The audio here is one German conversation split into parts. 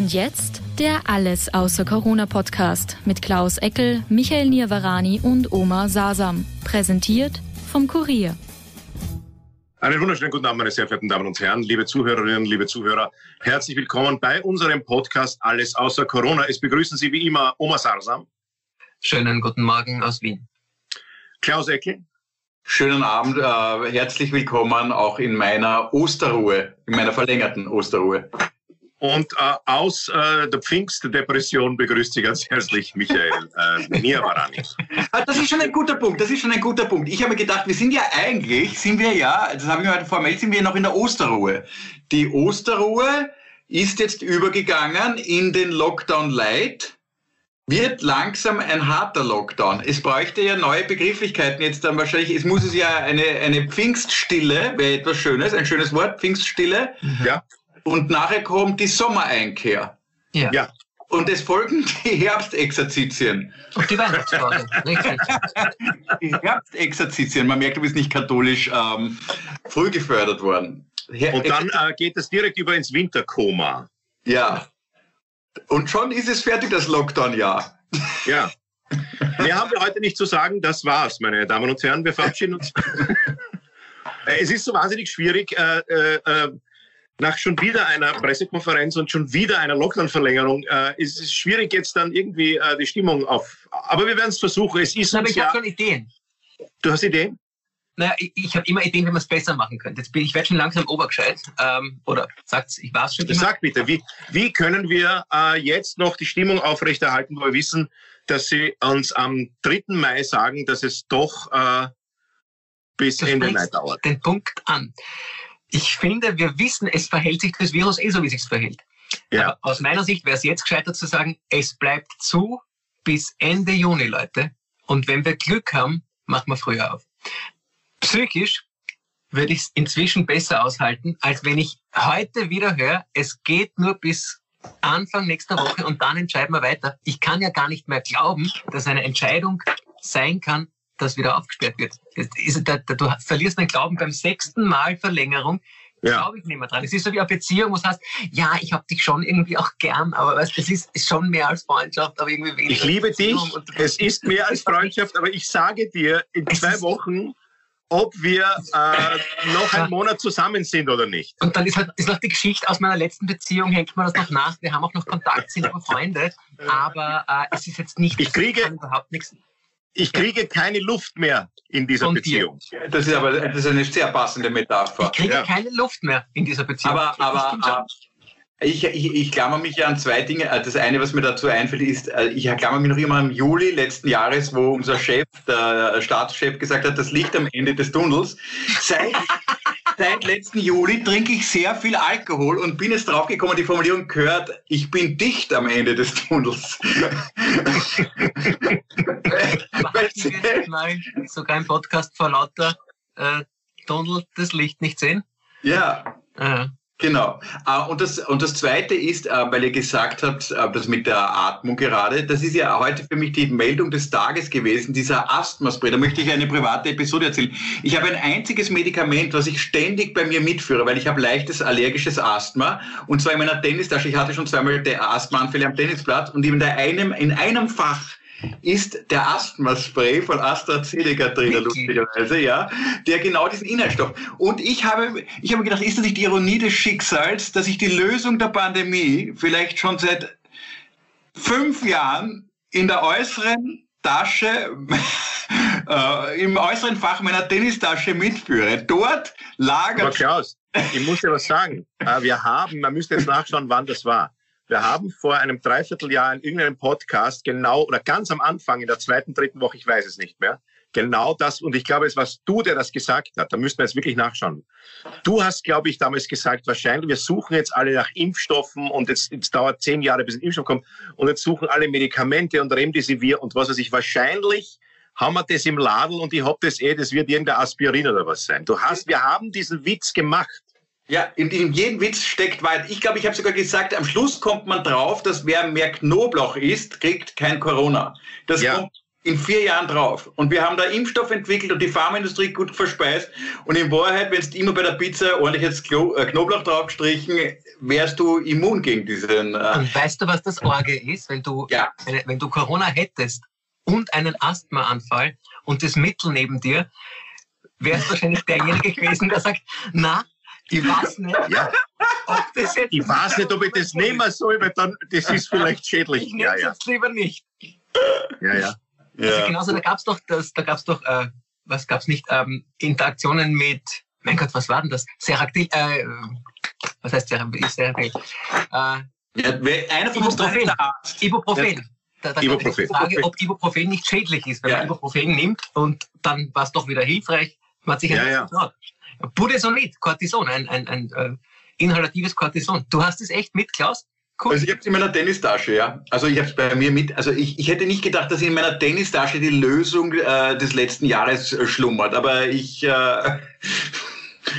Und jetzt der Alles außer Corona Podcast mit Klaus Eckel, Michael Nierwarani und Oma Sasam. Präsentiert vom Kurier. Einen wunderschönen guten Abend, meine sehr verehrten Damen und Herren, liebe Zuhörerinnen, liebe Zuhörer. Herzlich willkommen bei unserem Podcast Alles außer Corona. Es begrüßen Sie wie immer Oma Sarsam. Schönen guten Morgen aus Wien. Klaus Eckel. Schönen Abend, äh, herzlich willkommen auch in meiner Osterruhe, in meiner verlängerten Osterruhe. Und äh, aus äh, der Pfingstdepression begrüßt Sie ganz herzlich Michael äh, Niavarani. Ah, das ist schon ein guter Punkt, das ist schon ein guter Punkt. Ich habe mir gedacht, wir sind ja eigentlich, sind wir ja, das habe ich mir heute formell, sind wir noch in der Osterruhe. Die Osterruhe ist jetzt übergegangen in den Lockdown Light wird langsam ein harter Lockdown. Es bräuchte ja neue Begrifflichkeiten jetzt dann wahrscheinlich. Es muss es ja eine, eine Pfingststille, wäre etwas Schönes, ein schönes Wort, Pfingststille. Ja. Und nachher kommt die Sommereinkehr. Ja. Ja. Und es folgen die Herbstexerzitien. Und die Weihnachtspause, richtig. Die Herbstexerzitien. Man merkt, du bist nicht katholisch ähm, früh gefördert worden. Her Und dann äh, geht es direkt über ins Winterkoma. Ja. Und schon ist es fertig, das Lockdown-Jahr. Ja. Mehr haben wir heute nicht zu sagen. Das war's, meine Damen und Herren. Wir verabschieden uns. Äh, es ist so wahnsinnig schwierig, äh, äh, äh, nach schon wieder einer Pressekonferenz und schon wieder einer Lockdown-Verlängerung äh, ist es schwierig, jetzt dann irgendwie äh, die Stimmung auf. Aber wir werden es versuchen. Es ist Aber uns ich habe ja. schon Ideen. Du hast Ideen? Naja, ich, ich habe immer Ideen, wie man es besser machen könnte. Jetzt bin ich werde schon langsam obergescheit. Ähm, oder sagt ich war es schon immer. Sag bitte, wie, wie können wir äh, jetzt noch die Stimmung aufrechterhalten, wo wir wissen, dass Sie uns am 3. Mai sagen, dass es doch äh, bis Du Ende Mai dauert? den Punkt an. Ich finde, wir wissen, es verhält sich das Virus eh so, wie es sich verhält. Ja. Aber aus meiner Sicht wäre es jetzt gescheiter zu sagen, es bleibt zu bis Ende Juni, Leute. Und wenn wir Glück haben, machen wir früher auf. Psychisch würde ich es inzwischen besser aushalten, als wenn ich heute wieder höre, es geht nur bis Anfang nächster Woche und dann entscheiden wir weiter. Ich kann ja gar nicht mehr glauben, dass eine Entscheidung sein kann, dass wieder aufgesperrt wird. Das ist, da, da, du verlierst den Glauben beim sechsten Mal Verlängerung. Ja. Glaube ich nicht mehr dran. Es ist so wie eine Beziehung, wo du sagst, ja, ich habe dich schon irgendwie auch gern, aber weißt, es ist, ist schon mehr als Freundschaft, aber irgendwie weniger. Ich liebe dich, es ist mehr als Freundschaft, aber ich sage dir in Es zwei Wochen, ob wir äh, noch einen Monat zusammen sind oder nicht. Und dann ist halt ist noch die Geschichte aus meiner letzten Beziehung, hängt man das noch nach. Wir haben auch noch Kontakt, sind aber Freunde, aber äh, es ist jetzt nicht, Ich kriege- überhaupt nichts. Ich kriege keine Luft mehr in dieser Von dir. Beziehung. Das ist aber das ist eine sehr passende Metapher. Ich kriege Ja. keine Luft mehr in dieser Beziehung. Aber, aber, aber ich, ich, ich klammer mich ja an zwei Dinge. Äh, Das eine, was mir dazu einfällt, ist, äh, ich klammer mich noch immer am Juli letzten Jahres, wo unser Chef, der Staatschef, gesagt hat, das Licht am Ende des Tunnels. Seit, seit letzten Juli trinke ich sehr viel Alkohol und bin jetzt draufgekommen, die Formulierung gehört, ich bin dicht am Ende des Tunnels. Mal sogar im Podcast vor lauter äh, Tunnel das Licht nicht sehen? ja, Äh, Genau. Äh, Und das, und das Zweite ist, äh, weil ihr gesagt habt, äh, das mit der Atmung gerade, das ist ja heute für mich die Meldung des Tages gewesen, dieser Asthmaspray. Da möchte ich eine private Episode erzählen. Ich habe ein einziges Medikament, was ich ständig bei mir mitführe, weil ich habe leichtes allergisches Asthma. Und zwar in meiner Tennistasche. Ich hatte schon zweimal Asthmaanfälle am Tennisplatz und in, der einem, in einem Fach ist der Asthmaspray von AstraZeneca drin, lustigerweise, ja, der genau diesen Inhaltsstoff. Und ich habe, ich habe gedacht, ist das nicht die Ironie des Schicksals, dass ich die Lösung der Pandemie vielleicht schon seit fünf Jahren in der äußeren Tasche, äh, im äußeren Fach meiner Tennistasche mitführe. Dort Aber lagert Klaus, ich muss dir was sagen. Äh, Wir haben, man müsste jetzt nachschauen, wann das war. Wir haben vor einem Dreivierteljahr in irgendeinem Podcast genau oder ganz am Anfang in der zweiten, dritten Woche, ich weiß es nicht mehr, genau das, und ich glaube, es warst du, der das gesagt hat, da müssten wir jetzt wirklich nachschauen. Du hast, glaube ich, damals gesagt, wahrscheinlich, wir suchen jetzt alle nach Impfstoffen und jetzt, jetzt dauert zehn Jahre, bis ein Impfstoff kommt und jetzt suchen alle Medikamente und Remdesivir und was weiß ich. Wahrscheinlich haben wir das im Ladel und ich hab das eh, das wird irgendein Aspirin oder was sein. Du hast, wir haben diesen Witz gemacht. Ja, in, in jedem Witz steckt weit. Ich glaube, ich habe sogar gesagt, am Schluss kommt man drauf, dass wer mehr Knoblauch isst, kriegt kein Corona. Das Ja. kommt in vier Jahren drauf. Und wir haben da Impfstoff entwickelt und die Pharmaindustrie gut verspeist. Und in Wahrheit, wenn du immer bei der Pizza ordentlich jetzt Klo äh, Knoblauch draufgestrichen, wärst du immun gegen diesen. Äh und weißt du, was das Orge ist? Wenn du, ja. wenn du Corona hättest und einen Asthmaanfall und das Mittel neben dir, wärst du wahrscheinlich derjenige gewesen, der sagt, na, ich weiß nicht, ja. ob das jetzt... Ich weiß nicht, ob ich das nehmen soll, weil dann, das ist vielleicht schädlich. Ich nehme ja, ja. jetzt lieber nicht. Ja, ja. Also ja. genauso, da gab es doch, das, da gab's doch, äh, was gab's nicht, ähm, Interaktionen mit, mein Gott, was war denn das? Seractil, äh, was heißt Seractil? Seractil? Äh, ja, einer von uns Ibuprofen. Ibuprofen. Da, da Ibuprofen. Die Frage, ob Ibuprofen nicht schädlich ist, wenn ja. man Ibuprofen nimmt und dann war es doch wieder hilfreich. Man hat sich ja, ja. Budesonid, Cortison, ein, ein, ein, äh, inhalatives Cortison. Du hast es echt mit, Klaus? Cool. Also ich habe es in meiner Tennistasche, ja. Also ich habe es bei mir mit. Also ich, ich hätte nicht gedacht, dass in meiner Tennistasche die Lösung äh, des letzten Jahres äh, schlummert. Aber ich. Äh,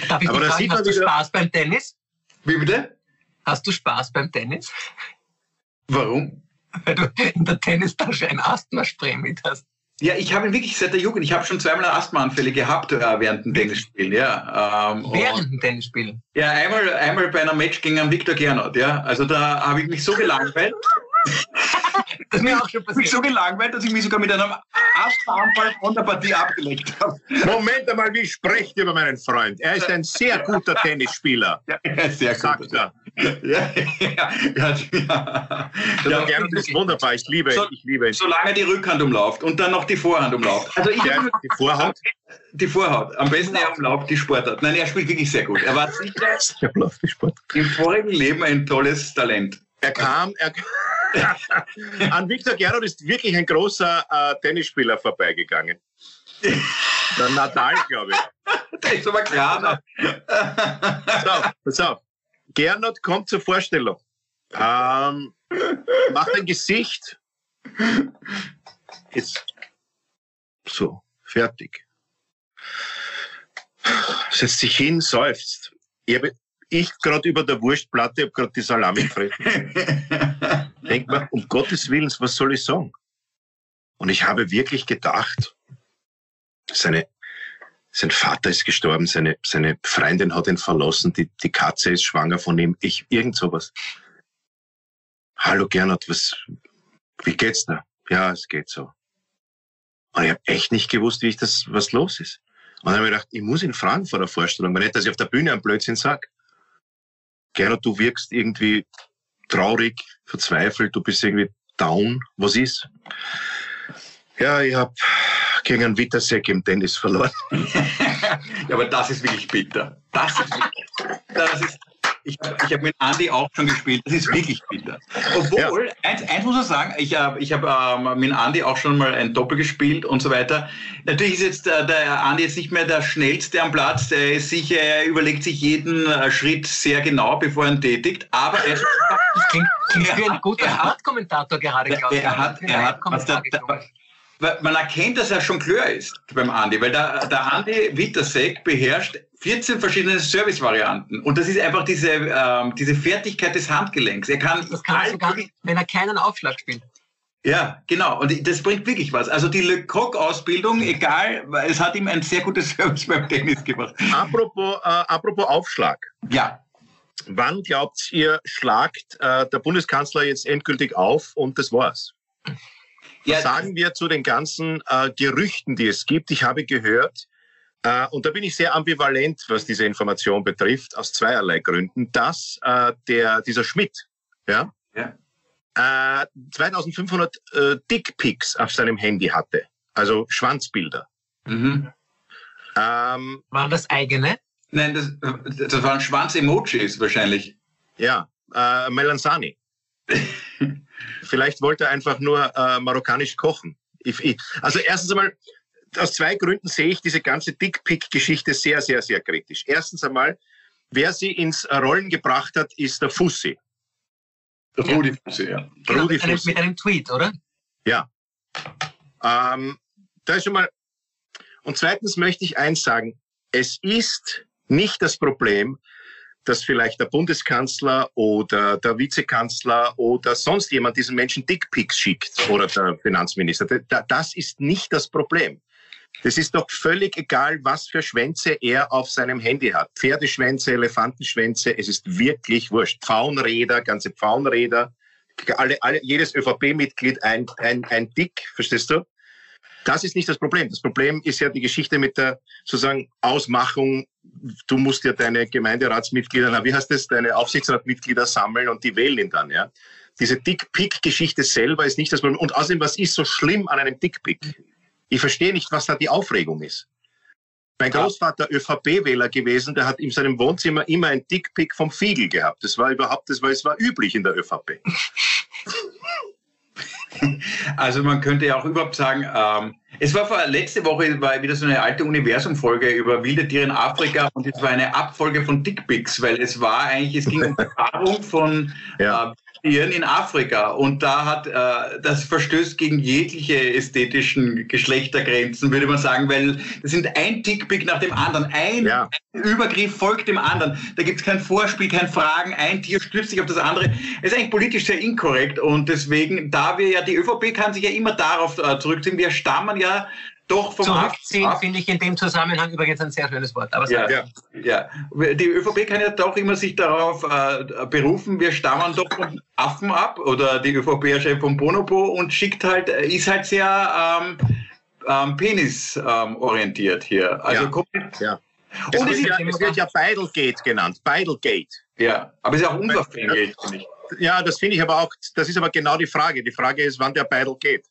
Darf ich aber fragen, hast du Spaß beim Tennis? Wie bitte? Hast du Spaß beim Tennis? Warum? Weil du in der Tennistasche ein Asthma-Spray mit hast. Ja, ich habe wirklich seit der Jugend, ich habe schon zweimal Asthmaanfälle gehabt äh, während dem Tennisspielen, ja. Ähm, während dem Tennisspielen? Ja, einmal, einmal bei einer Match gegen einen Viktor Gernot, ja. Also da habe ich mich so gelangweilt. Das ist mir auch schon passiert. so gelangweilt, dass ich mich sogar mit einem Asthmaanfall von der Partie abgelegt habe. Moment einmal, wie sprecht über meinen Freund? Er ist ein sehr guter Tennisspieler. Ja, sehr sagt er. Ja, ja, ja. ja. ja Gernot ist wunderbar, ich liebe, so, ich liebe ihn. Solange die Rückhand umläuft und dann noch die Vorhand umläuft. Also ich ja, die Vorhaut? Die Vorhaut. Am besten er umläuft die Sportart. Nein, er spielt wirklich sehr gut. Er war sicher im vorigen Leben ein tolles Talent. Er kam, er An Viktor Gerard ist wirklich ein großer äh, Tennisspieler vorbeigegangen. Der Nadal, glaube ich. Der ist aber klar. auf, pass auf. Gernot kommt zur Vorstellung. Ähm, macht ein Gesicht. Jetzt. So, fertig. Setzt sich hin, seufzt. Ich, ich gerade über der Wurstplatte, habe gerade die Salami gefressen. Denk mir, um Gottes Willen, was soll ich sagen? Und ich habe wirklich gedacht, seine, sein Vater ist gestorben, seine, seine Freundin hat ihn verlassen, die, die Katze ist schwanger von ihm, ich, irgend sowas. Hallo Gernot, was, wie geht's da? Ja, es geht so. Und ich habe echt nicht gewusst, wie ich das, was los ist. Und dann habe ich gedacht, ich muss ihn fragen vor der Vorstellung, weil nicht, dass ich auf der Bühne einen Blödsinn sage. Gernot, du wirkst irgendwie traurig, verzweifelt, du bist irgendwie down. Was ist? Ja, ich habe gegen einen Wittersek im Tennis verloren. ja, aber das ist wirklich bitter. Das ist, das ist ich, ich habe mit Andy auch schon gespielt. Das ist wirklich bitter. Obwohl, ja. eins, eins muss man sagen, ich habe ich hab, ähm, mit Andy auch schon mal ein Doppel gespielt und so weiter. Natürlich ist jetzt äh, der Andy jetzt nicht mehr der schnellste am Platz. Der ist sicher, er überlegt sich jeden äh, Schritt sehr genau, bevor er ihn tätigt. Aber er klingt, klingt wie ein guter Hartkommentator gerade, glaube ich. Er hat, er hat, was der, der, man erkennt, dass er schon klör ist beim Andi, weil der, der Andi Wittersek beherrscht 14 verschiedene Service-Varianten. Und das ist einfach diese, ähm, diese Fertigkeit des Handgelenks. Er kann, das kann er sogar, wenn er keinen Aufschlag spielt. Ja, genau. Und das bringt wirklich was. Also die Le Coq-Ausbildung, egal, es hat ihm ein sehr gutes Service beim Tennis gemacht. Apropos, äh, apropos Aufschlag. Ja. Wann glaubt ihr, schlagt äh, der Bundeskanzler jetzt endgültig auf und das war's? Ja, Was sagen wir zu den ganzen äh, Gerüchten, die es gibt? Ich habe gehört, äh, und da bin ich sehr ambivalent, was diese Information betrifft, aus zweierlei Gründen, dass äh, der, dieser Schmidt, ja, ja. Äh, 2500 äh, Dickpics auf seinem Handy hatte, also Schwanzbilder. Mhm. Ähm, waren das eigene? Nein, das, das waren Schwanz-Emojis wahrscheinlich. Ja, äh, Melanzani. Vielleicht wollte er einfach nur äh, marokkanisch kochen. Ich, ich, also erstens einmal, aus zwei Gründen sehe ich diese ganze Dickpick-Geschichte sehr, sehr, sehr kritisch. Erstens einmal, wer sie ins Rollen gebracht hat, ist der Fussi. Der Rudi Fussi, ja. Genau, Rudi mit, einem, mit einem Tweet, oder? Ja. Ähm, da ist schon mal. Und zweitens möchte ich eins sagen. Es ist nicht das Problem, dass vielleicht der Bundeskanzler oder der Vizekanzler oder sonst jemand diesen Menschen Dickpics schickt oder der Finanzminister. Das ist nicht das Problem. Das ist doch völlig egal, was für Schwänze er auf seinem Handy hat. Pferdeschwänze, Elefantenschwänze, es ist wirklich wurscht. Pfauenräder, ganze Pfauenräder, alle, alle, jedes ÖVP-Mitglied ein, ein, ein Dick, verstehst du? Das ist nicht das Problem. Das Problem ist ja die Geschichte mit der sozusagen Ausmachung. Du musst ja deine Gemeinderatsmitglieder, wie heißt das, deine Aufsichtsratmitglieder sammeln und die wählen ihn dann, ja. Diese Dick-Pick-Geschichte selber ist nicht das Problem. Und außerdem, was ist so schlimm an einem Dick-Pick? Ich verstehe nicht, was da die Aufregung ist. Mein Großvater ÖVP-Wähler gewesen, der hat in seinem Wohnzimmer immer ein Dickpick vom Fiegel gehabt. Das war überhaupt, das war, es war üblich in der ÖVP. Also man könnte ja auch überhaupt sagen, ähm, es war vor, letzte Woche war wieder so eine alte Universum-Folge über wilde Tiere in Afrika und es war eine Abfolge von Dickpics, weil es war eigentlich, es ging um die Paarung von ja. äh, Tieren in Afrika und da hat äh, das verstößt gegen jegliche ästhetischen Geschlechtergrenzen, würde man sagen, weil das sind ein Dickpick nach dem anderen, ein, ja. ein Übergriff folgt dem anderen. Da gibt es kein Vorspiel, kein Fragen, ein Tier stürzt sich auf das andere. Es ist eigentlich politisch sehr inkorrekt und deswegen, da wir ja die ÖVP kann sich ja immer darauf äh, zurückziehen, wir stammen ja doch vom Zurückziehen finde ich in dem Zusammenhang übrigens ein sehr schönes Wort. Aber ja, ja, ja, Die ÖVP kann ja doch immer sich darauf äh, berufen, wir stammen doch vom Affen ab oder die ÖVP-Chef vom Bonobo und schickt halt, äh, ist halt sehr ähm, ähm, penisorientiert ähm, hier. Also ja. Kommt, ja. Und es, wird ja, es wird ja Beidelgate genannt. Beidelgate. Ja, aber es ist auch unverfänglich, finde ich. Ja, das finde ich aber auch, das ist aber genau die Frage. Die Frage ist, wann der Beidel geht.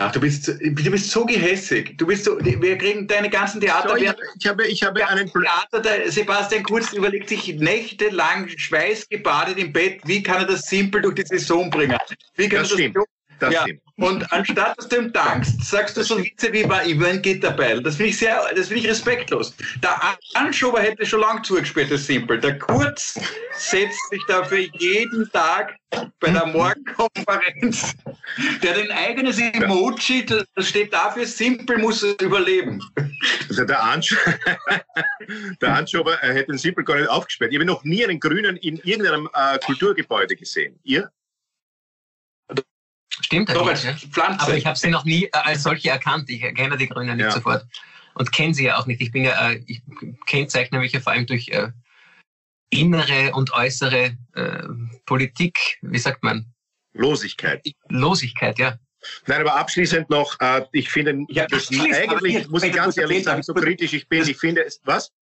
Ach, du bist, du bist so gehässig. Du bist so, wir kriegen deine ganzen Theater. So, ich, ich, habe, ich habe einen Theater, der Sebastian Kurz überlegt sich nächtelang schweißgebadet im Bett, wie kann er das simpel durch die Saison bringen? Wie kann das, das stimmt. Das ja. stimmt. Und anstatt dass du ihm dankst, sagst du so Witze wie bei Ivan Gitterbeil. Das finde ich sehr, das finde ich respektlos. Der Anschober hätte schon lange zugespielt, das Simpel. Der Kurz setzt sich dafür jeden Tag bei der Morgenkonferenz, der den eigenes Emoji, das steht dafür, Simpel muss überleben. Also der, Ansch der Anschober hätte den Simpel gar nicht aufgesperrt. Ich habe noch nie einen Grünen in irgendeinem äh, Kulturgebäude gesehen. Ihr? Stimmt Doch, als Pflanze. Aber ich habe sie noch nie äh, als solche erkannt. Ich erkenne die Grünen nicht ja. sofort. Und kenne sie ja auch nicht. Ich bin ja, äh, ich kennzeichne mich ja vor allem durch äh, innere und äußere äh, Politik, wie sagt man? Losigkeit. Losigkeit, ja. Nein, aber abschließend noch, äh, ich finde, ja, das eigentlich, muss ich ganz ehrlich sagen, so kritisch ich bin, ich finde, was?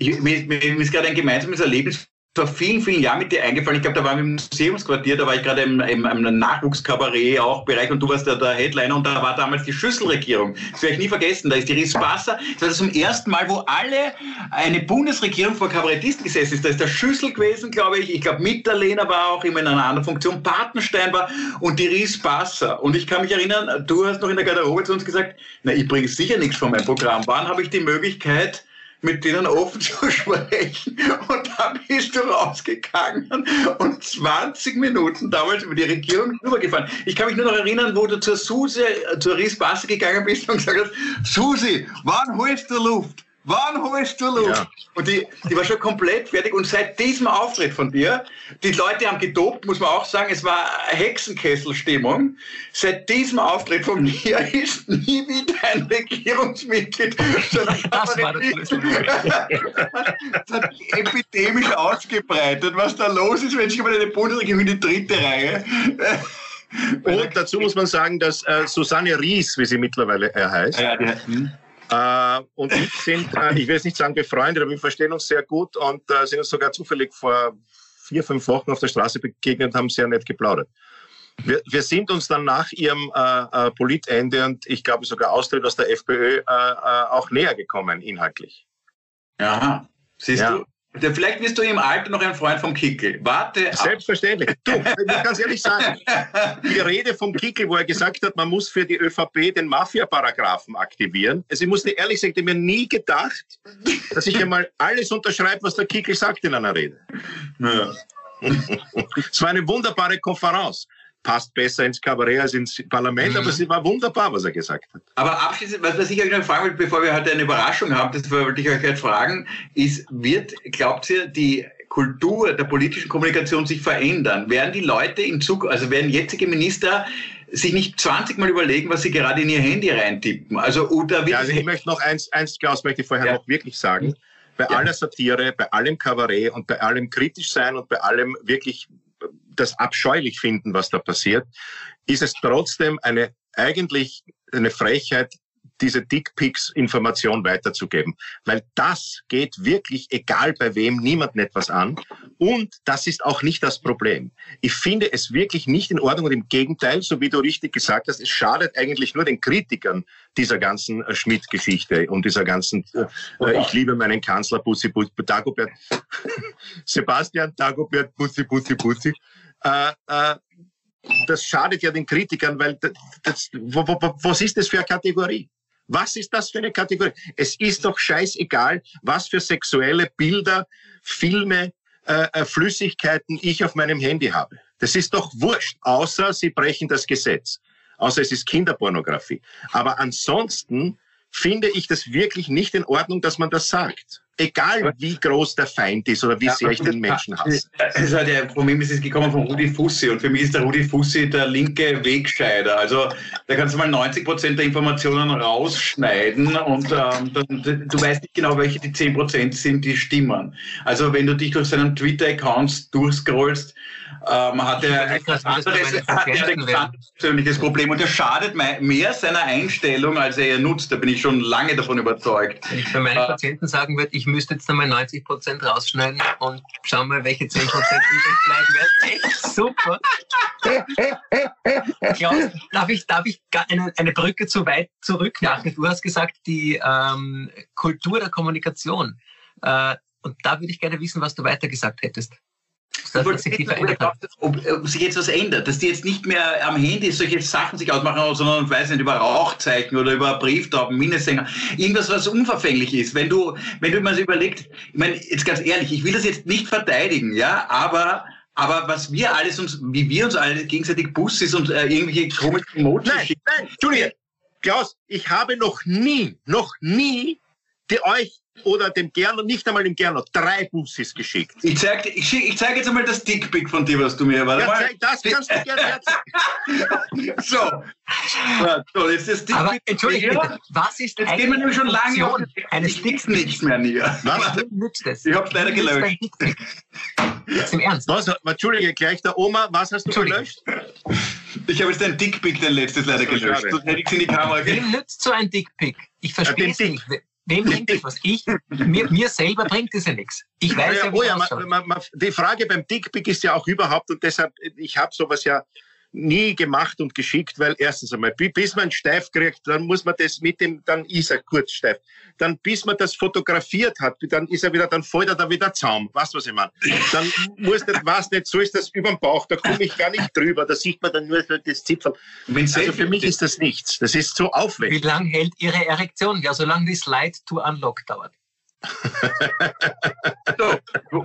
Ich, mir, mir ist gerade ein gemeinsames Erlebnis vor vielen, vielen Jahren mit dir eingefallen. Ich glaube, da waren wir im Museumsquartier, da war ich gerade im, im, im Nachwuchskabarett auch Bereich und du warst der, der Headliner und da war damals die Schüsselregierung. Das werde ich nie vergessen. Da ist die Rieswasser. Das war zum ersten Mal, wo alle eine Bundesregierung vor Kabarettisten gesessen ist. Da ist der Schüssel gewesen, glaube ich. Ich glaube, Mitterlehner war auch immer in einer anderen Funktion. Patenstein war und die Rieswasser. Und ich kann mich erinnern, du hast noch in der Garderobe zu uns gesagt, na, ich bringe sicher nichts von meinem Programm. Wann habe ich die Möglichkeit, mit denen offen zu sprechen. Und da bist du rausgegangen und 20 Minuten damals über die Regierung rübergefahren. Ich kann mich nur noch erinnern, wo du zur Suse, zur Riesbasse gegangen bist und gesagt hast, Susi, wann holst du Luft? Wann holst du Luft? Ja. Und die, die war schon komplett fertig. Und seit diesem Auftritt von dir, die Leute haben gedopt, muss man auch sagen, es war Hexenkesselstimmung. Seit diesem Auftritt von mir ist nie wieder ein Regierungsmitglied, das war das hat epidemisch ausgebreitet, was da los ist, wenn sich mal eine Bundesregierung in die dritte Reihe und dazu muss man sagen, dass äh, Susanne Ries, wie sie mittlerweile äh, heißt, ja, die, hm. Äh, und ich sind, äh, ich will jetzt nicht sagen befreundet, aber wir verstehen uns sehr gut und äh, sind uns sogar zufällig vor vier, fünf Wochen auf der Straße begegnet und haben sehr nett geplaudert. Wir, wir sind uns dann nach ihrem äh, äh, Politende und ich glaube sogar Austritt aus der FPÖ äh, äh, auch näher gekommen, inhaltlich. Ja, siehst ja. du? Vielleicht bist du im Alter noch ein Freund vom Kickel. Warte. Selbstverständlich. Du, ich muss ganz ehrlich sagen, die Rede vom Kickel, wo er gesagt hat, man muss für die ÖVP den Mafia-Paragraphen aktivieren. Also ich muss dir ehrlich sagen, ich habe mir nie gedacht, dass ich einmal alles unterschreibe, was der Kickel sagt in einer Rede. Ja. es war eine wunderbare Konferenz. Passt besser ins Kabarett als ins Parlament, mhm. aber es war wunderbar, was er gesagt hat. Aber abschließend, was, ich euch noch fragen will, bevor wir heute eine Überraschung haben, das wollte ich euch jetzt fragen, ist, wird, glaubt ihr, die Kultur der politischen Kommunikation sich verändern? Werden die Leute in Zukunft, also werden jetzige Minister sich nicht 20 Mal überlegen, was sie gerade in ihr Handy reintippen? Also, oder ja, also ich möchte noch eins, eins, Klaus, möchte ich vorher ja. noch wirklich sagen. Bei ja. aller Satire, bei allem Kabarett und bei allem kritisch sein und bei allem wirklich das abscheulich finden, was da passiert, ist es trotzdem eine eigentlich eine Frechheit, diese Dickpics-Information weiterzugeben. Weil das geht wirklich, egal bei wem, niemandem etwas an. Und das ist auch nicht das Problem. Ich finde es wirklich nicht in Ordnung und im Gegenteil, so wie du richtig gesagt hast, es schadet eigentlich nur den Kritikern dieser ganzen äh, Schmidt-Geschichte und dieser ganzen, äh, äh ich liebe meinen Kanzler, Bussi, Bussi, Dagobert, Sebastian Dagobert, Bussi, Bussi, Bussi. Äh, äh, das schadet ja den Kritikern, weil das, das, was ist das für eine Kategorie? Was ist das für eine Kategorie? Es ist doch scheißegal, was für sexuelle Bilder, Filme, äh, äh, Flüssigkeiten ich auf meinem Handy habe. Das ist doch wurscht, außer sie brechen das Gesetz. Außer es ist Kinderpornografie. Aber ansonsten finde ich das wirklich nicht in Ordnung, dass man das sagt. Egal wie groß der Feind ist oder wie ja, sehr ich den Menschen hasse. Also der Problem ist, es gekommen von Rudi Fussi und für mich ist der Rudi Fussi der linke Wegscheider. Also da kannst du mal 90 Prozent der Informationen rausschneiden und ähm, dann, du weißt nicht genau, welche die 10 Prozent sind, die stimmen. Also wenn du dich durch seinen Twitter-Accounts durchscrollst, ähm, hat er ein persönliches Problem und er schadet mehr seiner Einstellung, als er ihr nutzt. Da bin ich schon lange davon überzeugt. Wenn ich für meine äh, Patienten sagen würde, ich müsste jetzt einmal 90 Prozent rausschneiden und schauen mal, welche 10 Prozent übrig bleiben, wäre echt super. Klaus, darf ich, darf ich eine, eine Brücke zu weit zurück machen? Du hast gesagt, die ähm, Kultur der Kommunikation. Äh, und da würde ich gerne wissen, was du weiter gesagt hättest. Das das sich ob, ob, sich jetzt was ändert, dass die jetzt nicht mehr am Handy solche Sachen sich ausmachen, sondern, weiß nicht, über Rauchzeichen oder über Brieftauben, Minnesänger, irgendwas, was unverfänglich ist. Wenn du, wenn du mal so überlegt, ich meine, jetzt ganz ehrlich, ich will das jetzt nicht verteidigen, ja, aber aber was wir alles uns, wie wir uns alle gegenseitig Busses und äh, irgendwelche komischen Emojis Nein, nein, Entschuldige, Klaus, ich habe noch nie, noch nie die euch oder dem Gernot, nicht einmal dem Gernot, drei Bussis geschickt. Ich zeige ich, ich zeig jetzt einmal das Dickpick von dir, was du mir warte ja, mal. Zeig, das kannst du gerne erzählen. so. Ja, so, jetzt das Dickpick. Aber entschuldige bitte, was ist Jetzt gehen wir nämlich schon lange auf eines Dicks nichts mehr näher. Was? nützt es? Ich hab's leider gelöscht. Jetzt im Ernst. Was, Entschuldige, gleich der Oma, was hast du gelöscht? Ich habe jetzt ein Dickpick, dein letztes leider gelöscht. Das hätte ich in die Kamera Wem nützt so ein Dickpick? Ich verstehe es nicht. Wem bringt das was? Ich, mir, mir selber bringt es ja nichts. Ich weiß ja, ja oh ja, man, man, Die Frage beim Dickpick ist ja auch überhaupt, und deshalb, ich habe sowas ja nie gemacht und geschickt, weil erstens einmal, bis man steif kriegt, dann muss man das mit dem, dann ist er kurz steif. Dann bis man das fotografiert hat, dann ist er wieder, dann fällt er da wieder Zaum. Weißt du, was ich meine? Dann muss das, was nicht, so ist das über den Bauch, da komme ich gar nicht drüber, da sieht man dann nur so das Zipfel. Also für mich ist das nichts. Das ist so aufwendig. Wie lange hält Ihre Erektion? Ja, solange die Slide to Unlock dauert. So,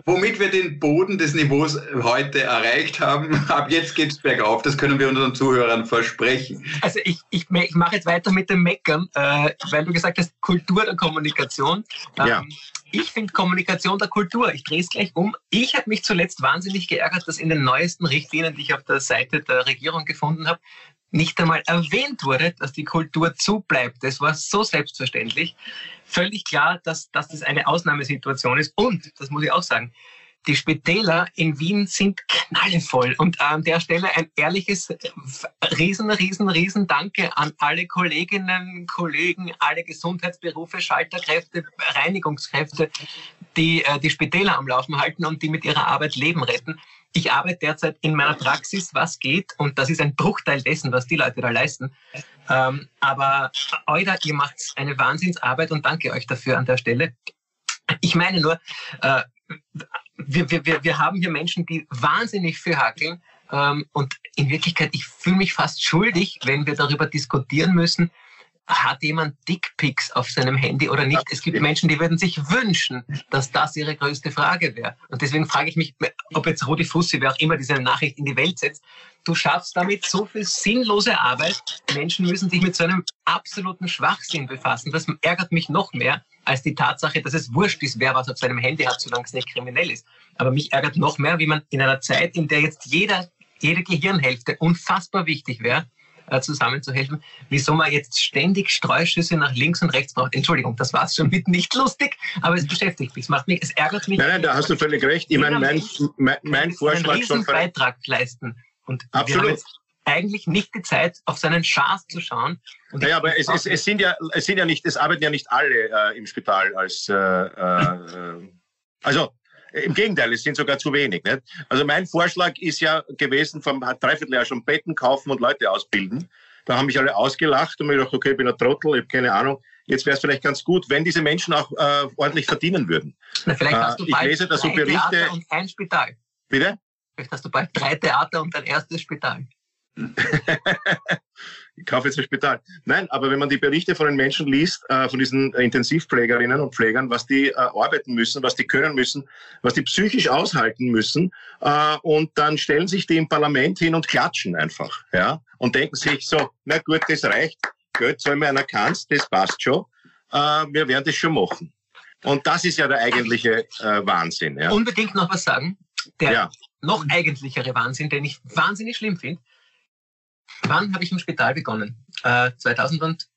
womit wir den Boden des Niveaus heute erreicht haben, ab jetzt geht es bergauf. Das können wir unseren Zuhörern versprechen. Also ich, ich, ich mache jetzt weiter mit dem Meckern, äh, weil du gesagt hast, Kultur der Kommunikation. Ähm, ja. Ich finde Kommunikation der Kultur. Ich drehe es gleich um. Ich habe mich zuletzt wahnsinnig geärgert, dass in den neuesten Richtlinien, die ich auf der Seite der Regierung gefunden habe, nicht einmal erwähnt wurde, dass die Kultur zubleibt. Das war so selbstverständlich. Völlig klar, dass, dass das eine Ausnahmesituation ist. Und, das muss ich auch sagen, die Spitäler in Wien sind knallevoll. Und an der Stelle ein ehrliches, riesen, riesen, riesen Danke an alle Kolleginnen, Kollegen, alle Gesundheitsberufe, Schalterkräfte, Reinigungskräfte, die äh, die Spitäler am Laufen halten und die mit ihrer Arbeit Leben retten. Ich arbeite derzeit in meiner Praxis, was geht, und das ist ein Bruchteil dessen, was die Leute da leisten. Ähm, aber Euda, ihr macht eine Wahnsinnsarbeit und danke euch dafür an der Stelle. Ich meine nur, äh, wir, wir, wir haben hier Menschen, die wahnsinnig viel hackeln. Ähm, und in Wirklichkeit, ich fühle mich fast schuldig, wenn wir darüber diskutieren müssen, hat jemand Dickpics auf seinem Handy oder nicht? Es gibt Menschen, die würden sich wünschen, dass das ihre größte Frage wäre. Und deswegen frage ich mich, ob jetzt Rudi Fussi, wer auch immer diese Nachricht in die Welt setzt, du schaffst damit so viel sinnlose Arbeit. Menschen müssen sich mit so einem absoluten Schwachsinn befassen. Das ärgert mich noch mehr als die Tatsache, dass es wurscht ist, wer was auf seinem Handy hat, solange es nicht kriminell ist. Aber mich ärgert noch mehr, wie man in einer Zeit, in der jetzt jeder, jede Gehirnhälfte unfassbar wichtig wäre, äh, zusammenzuhelfen, wieso man jetzt ständig Streuschüsse nach links und rechts braucht. Entschuldigung, das war es schon mit nicht lustig, aber es beschäftigt mich, es macht mich, es ärgert mich. Nein, nein, da hast du völlig recht. Ich meine, mein, mein, mein Vorschlag einen schon. Beitrag leisten. Und Absolut. eigentlich nicht die Zeit, auf seinen Schaß zu schauen. Naja, aber es, es, es, sind ja, es sind ja nicht, es arbeiten ja nicht alle äh, im Spital als, äh, äh, also im Gegenteil, es sind sogar zu wenig. Nicht? Also mein Vorschlag ist ja gewesen, vom Dreivierteljahr schon Betten kaufen und Leute ausbilden. Da haben mich alle ausgelacht und mir gedacht, okay, ich bin ein Trottel, ich habe keine Ahnung. Jetzt wäre es vielleicht ganz gut, wenn diese Menschen auch äh, ordentlich verdienen würden. Na, vielleicht hast du Äh, ich bald lese da so Berichte- Theater und ein Spital. Bitte? Vielleicht hast du bald drei Theater und dein erstes Spital. ich kaufe jetzt ein Spital. Nein, aber wenn man die Berichte von den Menschen liest, äh, von diesen Intensivpflegerinnen und Pflegern, was die äh, arbeiten müssen, was die können müssen, was die psychisch aushalten müssen, äh, und dann stellen sich die im Parlament hin und klatschen einfach, ja, und denken sich so, na gut, das reicht, Geld soll mir einer kannst, das passt schon, wir werden das schon machen. Und das ist ja der eigentliche Wahnsinn, ja. Unbedingt noch was sagen. Der Ja. noch eigentlichere Wahnsinn, den ich wahnsinnig schlimm finde. Wann habe ich im Spital begonnen? Äh, 2000 und,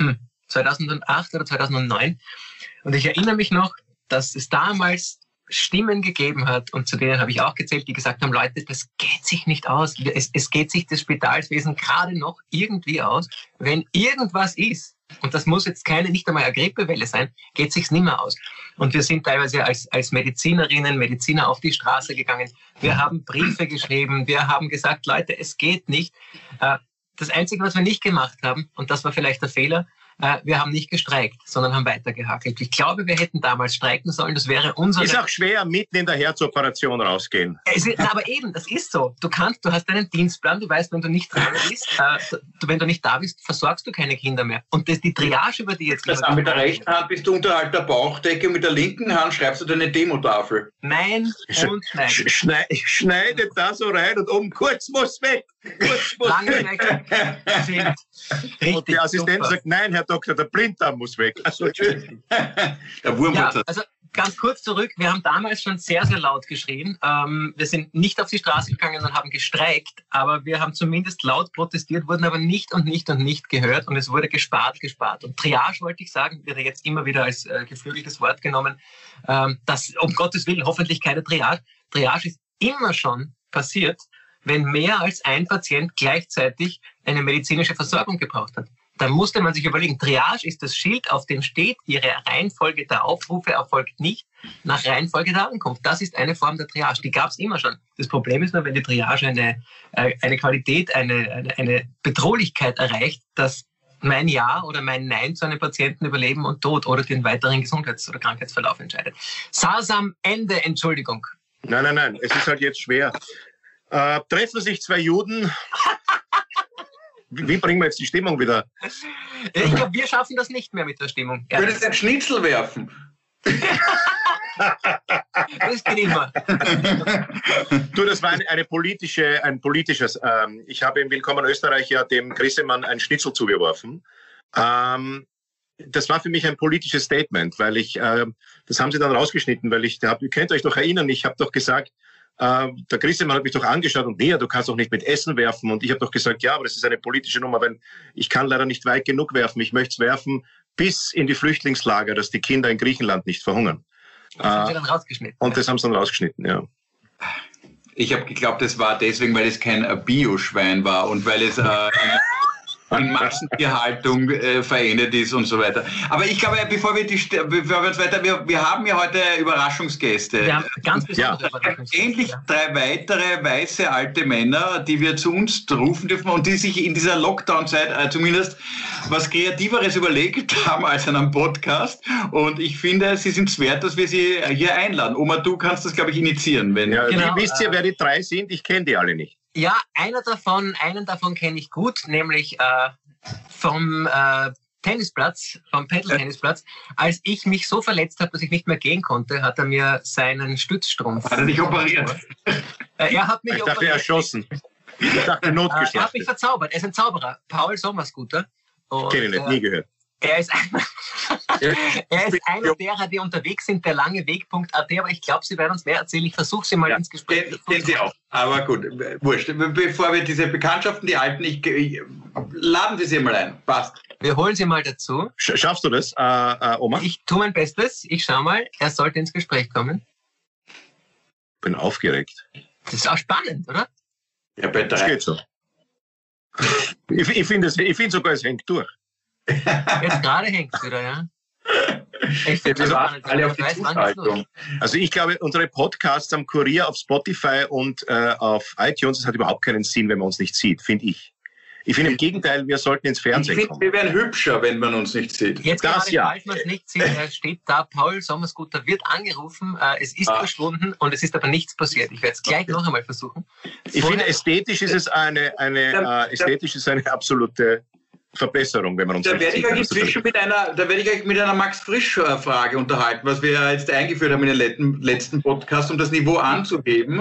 hm, 2008 oder 2009. Und ich erinnere mich noch, dass es damals Stimmen gegeben hat, und zu denen habe ich auch gezählt, die gesagt haben, Leute, das geht sich nicht aus. Es, es geht sich das Spitalswesen gerade noch irgendwie aus. Wenn irgendwas ist, und das muss jetzt keine, nicht einmal eine Grippewelle sein, geht sich's nicht mehr aus. Und wir sind teilweise als, als Medizinerinnen, Mediziner auf die Straße gegangen. Wir haben Briefe geschrieben. Wir haben gesagt, Leute, es geht nicht. Äh, Das Einzige, was wir nicht gemacht haben, und das war vielleicht der Fehler, wir haben nicht gestreikt, sondern haben weitergehackelt. Ich glaube, wir hätten damals streiken sollen. Das wäre unser. Ist auch schwer, mitten in der Herzoperation rausgehen. Es ist, aber eben, das ist so. Du kannst, du hast einen Dienstplan, du weißt, wenn du nicht dran bist, äh, du, wenn du nicht da bist, versorgst du keine Kinder mehr. Und das, die Triage, über die jetzt Das auch mit der rechten Hand bist du unterhalb der Bauchdecke und mit der linken Hand schreibst du deine Demotafel. Nein und nein. Sch- Schneid, schneidet da so rein und um kurz muss weg. Lange weg. weg. Sind Richtig. Und der Assistent super. sagt, nein, Herr Doktor, der Blinddarm muss weg. Also, Entschuldigung. Der Wurm Ja, hat also ganz kurz zurück. Wir haben damals schon sehr, sehr laut geschrien. Ähm, wir sind nicht auf die Straße gegangen und haben gestreikt, aber wir haben zumindest laut protestiert, wurden aber nicht und nicht und nicht gehört und es wurde gespart, gespart. Und Triage, wollte ich sagen, wird jetzt immer wieder als äh, geflügeltes Wort genommen. Ähm, das, um Gottes Willen, hoffentlich keine Triage. Triage ist immer schon passiert, wenn mehr als ein Patient gleichzeitig eine medizinische Versorgung gebraucht hat. Dann musste man sich überlegen, Triage ist das Schild, auf dem steht, Ihre Reihenfolge der Aufrufe erfolgt nicht nach Reihenfolge der Ankunft. Das ist eine Form der Triage. Die gab es immer schon. Das Problem ist nur, wenn die Triage eine, äh, eine Qualität, eine, eine, eine Bedrohlichkeit erreicht, dass mein Ja oder mein Nein zu einem Patienten über Leben und Tod oder den weiteren Gesundheits- oder Krankheitsverlauf entscheidet. Sasam, Ende, Entschuldigung. Nein, nein, nein, es ist halt jetzt schwer. Äh, treffen sich zwei Juden. Wie, wie bringen wir jetzt die Stimmung wieder? Ich glaube, wir schaffen das nicht mehr mit der Stimmung. Du würdest ein Schnitzel werfen. Das geht immer. Du, das war eine, eine politische, ein politisches. Ähm, ich habe im Willkommen Österreich ja dem Grissemann ein Schnitzel zugeworfen. Ähm, das war für mich ein politisches Statement, weil ich, äh, das haben sie dann rausgeschnitten, weil ich, hab, ihr könnt euch doch erinnern, ich habe doch gesagt, äh, der Grissemann hat mich doch angeschaut und nee, du kannst doch nicht mit Essen werfen. Und ich habe doch gesagt, ja, aber das ist eine politische Nummer, weil ich kann leider nicht weit genug werfen. Ich möchte es werfen bis in die Flüchtlingslager, dass die Kinder in Griechenland nicht verhungern. Das haben sie Äh, dann rausgeschnitten. und das haben sie dann rausgeschnitten, ja. Ich habe geglaubt, das war deswegen, weil es kein äh, Bioschwein war und weil es äh, in Massentierhaltung äh, verendet ist und so weiter. Aber ich glaube, bevor wir, die, bevor wir uns weiter, wir, wir haben ja heute Überraschungsgäste. Wir haben ganz besondere Ja. Überraschungsgäste, Endlich drei weitere weiße alte Männer, die wir zu uns rufen dürfen und die sich in dieser Lockdown-Zeit äh, zumindest was Kreativeres überlegt haben als einen Podcast. Und ich finde, sie sind es wert, dass wir sie hier einladen. Oma, du kannst das, glaube ich, initiieren. Wenn ja Genau, wie, wisst ihr, wer die drei sind? Ich kenne die alle nicht. Ja, einer davon, einen davon kenne ich gut, nämlich äh, vom äh, Tennisplatz, vom Pedal-Tennisplatz. Als ich mich so verletzt habe, dass ich nicht mehr gehen konnte, hat er mir seinen Stützstrumpf. Hat er dich operiert? Äh, er hat mich Ich dachte, operiert. erschossen. Ich dachte, Äh, er hat mich verzaubert. Er ist ein Zauberer. Paul Sommerscooter. Kenne ich nicht, äh, nie gehört. Er ist, einer, er ist einer derer, die unterwegs sind, der lange Weg.at, aber ich glaube, Sie werden uns mehr erzählen. Ich versuche Sie mal Ja, ins Gespräch Den, dazu den zu Sie auch. Aber gut, wurscht. Bevor wir diese Bekanntschaften, die alten, ich, ich, laden Sie sie mal ein. Passt. Wir holen Sie mal dazu. Sch schaffst du das, äh, äh, Oma? Ich tue mein Bestes. Ich schau mal. Er sollte ins Gespräch kommen. bin aufgeregt. Das ist auch spannend, oder? Ja, bei Das geht so. Ich, ich finde es- ich find sogar, es hängt durch. Jetzt gerade hängt es wieder, ja. Ich Wir finde warten alle auf die. Zuschaltung. Also ich glaube, unsere Podcasts am Kurier auf Spotify und äh, auf iTunes, das hat überhaupt keinen Sinn, wenn man uns nicht sieht, finde ich. Ich finde im Gegenteil, wir sollten ins Ich Fernsehen finde, kommen. wir werden hübscher, wenn man uns nicht sieht. Jetzt Das gerade, ja. falls man es nicht sieht, äh, steht da, Paul Sommerscooter wird angerufen, äh, es ist Ah. verschwunden und es ist aber nichts passiert. Ich werde es gleich noch einmal versuchen. Ich finde, ästhetisch ist es eine, eine, äh, ästhetisch ist eine absolute Verbesserung, wenn man uns Da werde ich sieht. euch Das ist inzwischen mit einer, da werde ich euch mit einer Max Frisch äh, Frage unterhalten, was wir ja jetzt eingeführt haben in den letzten, letzten Podcast, um das Niveau anzuheben.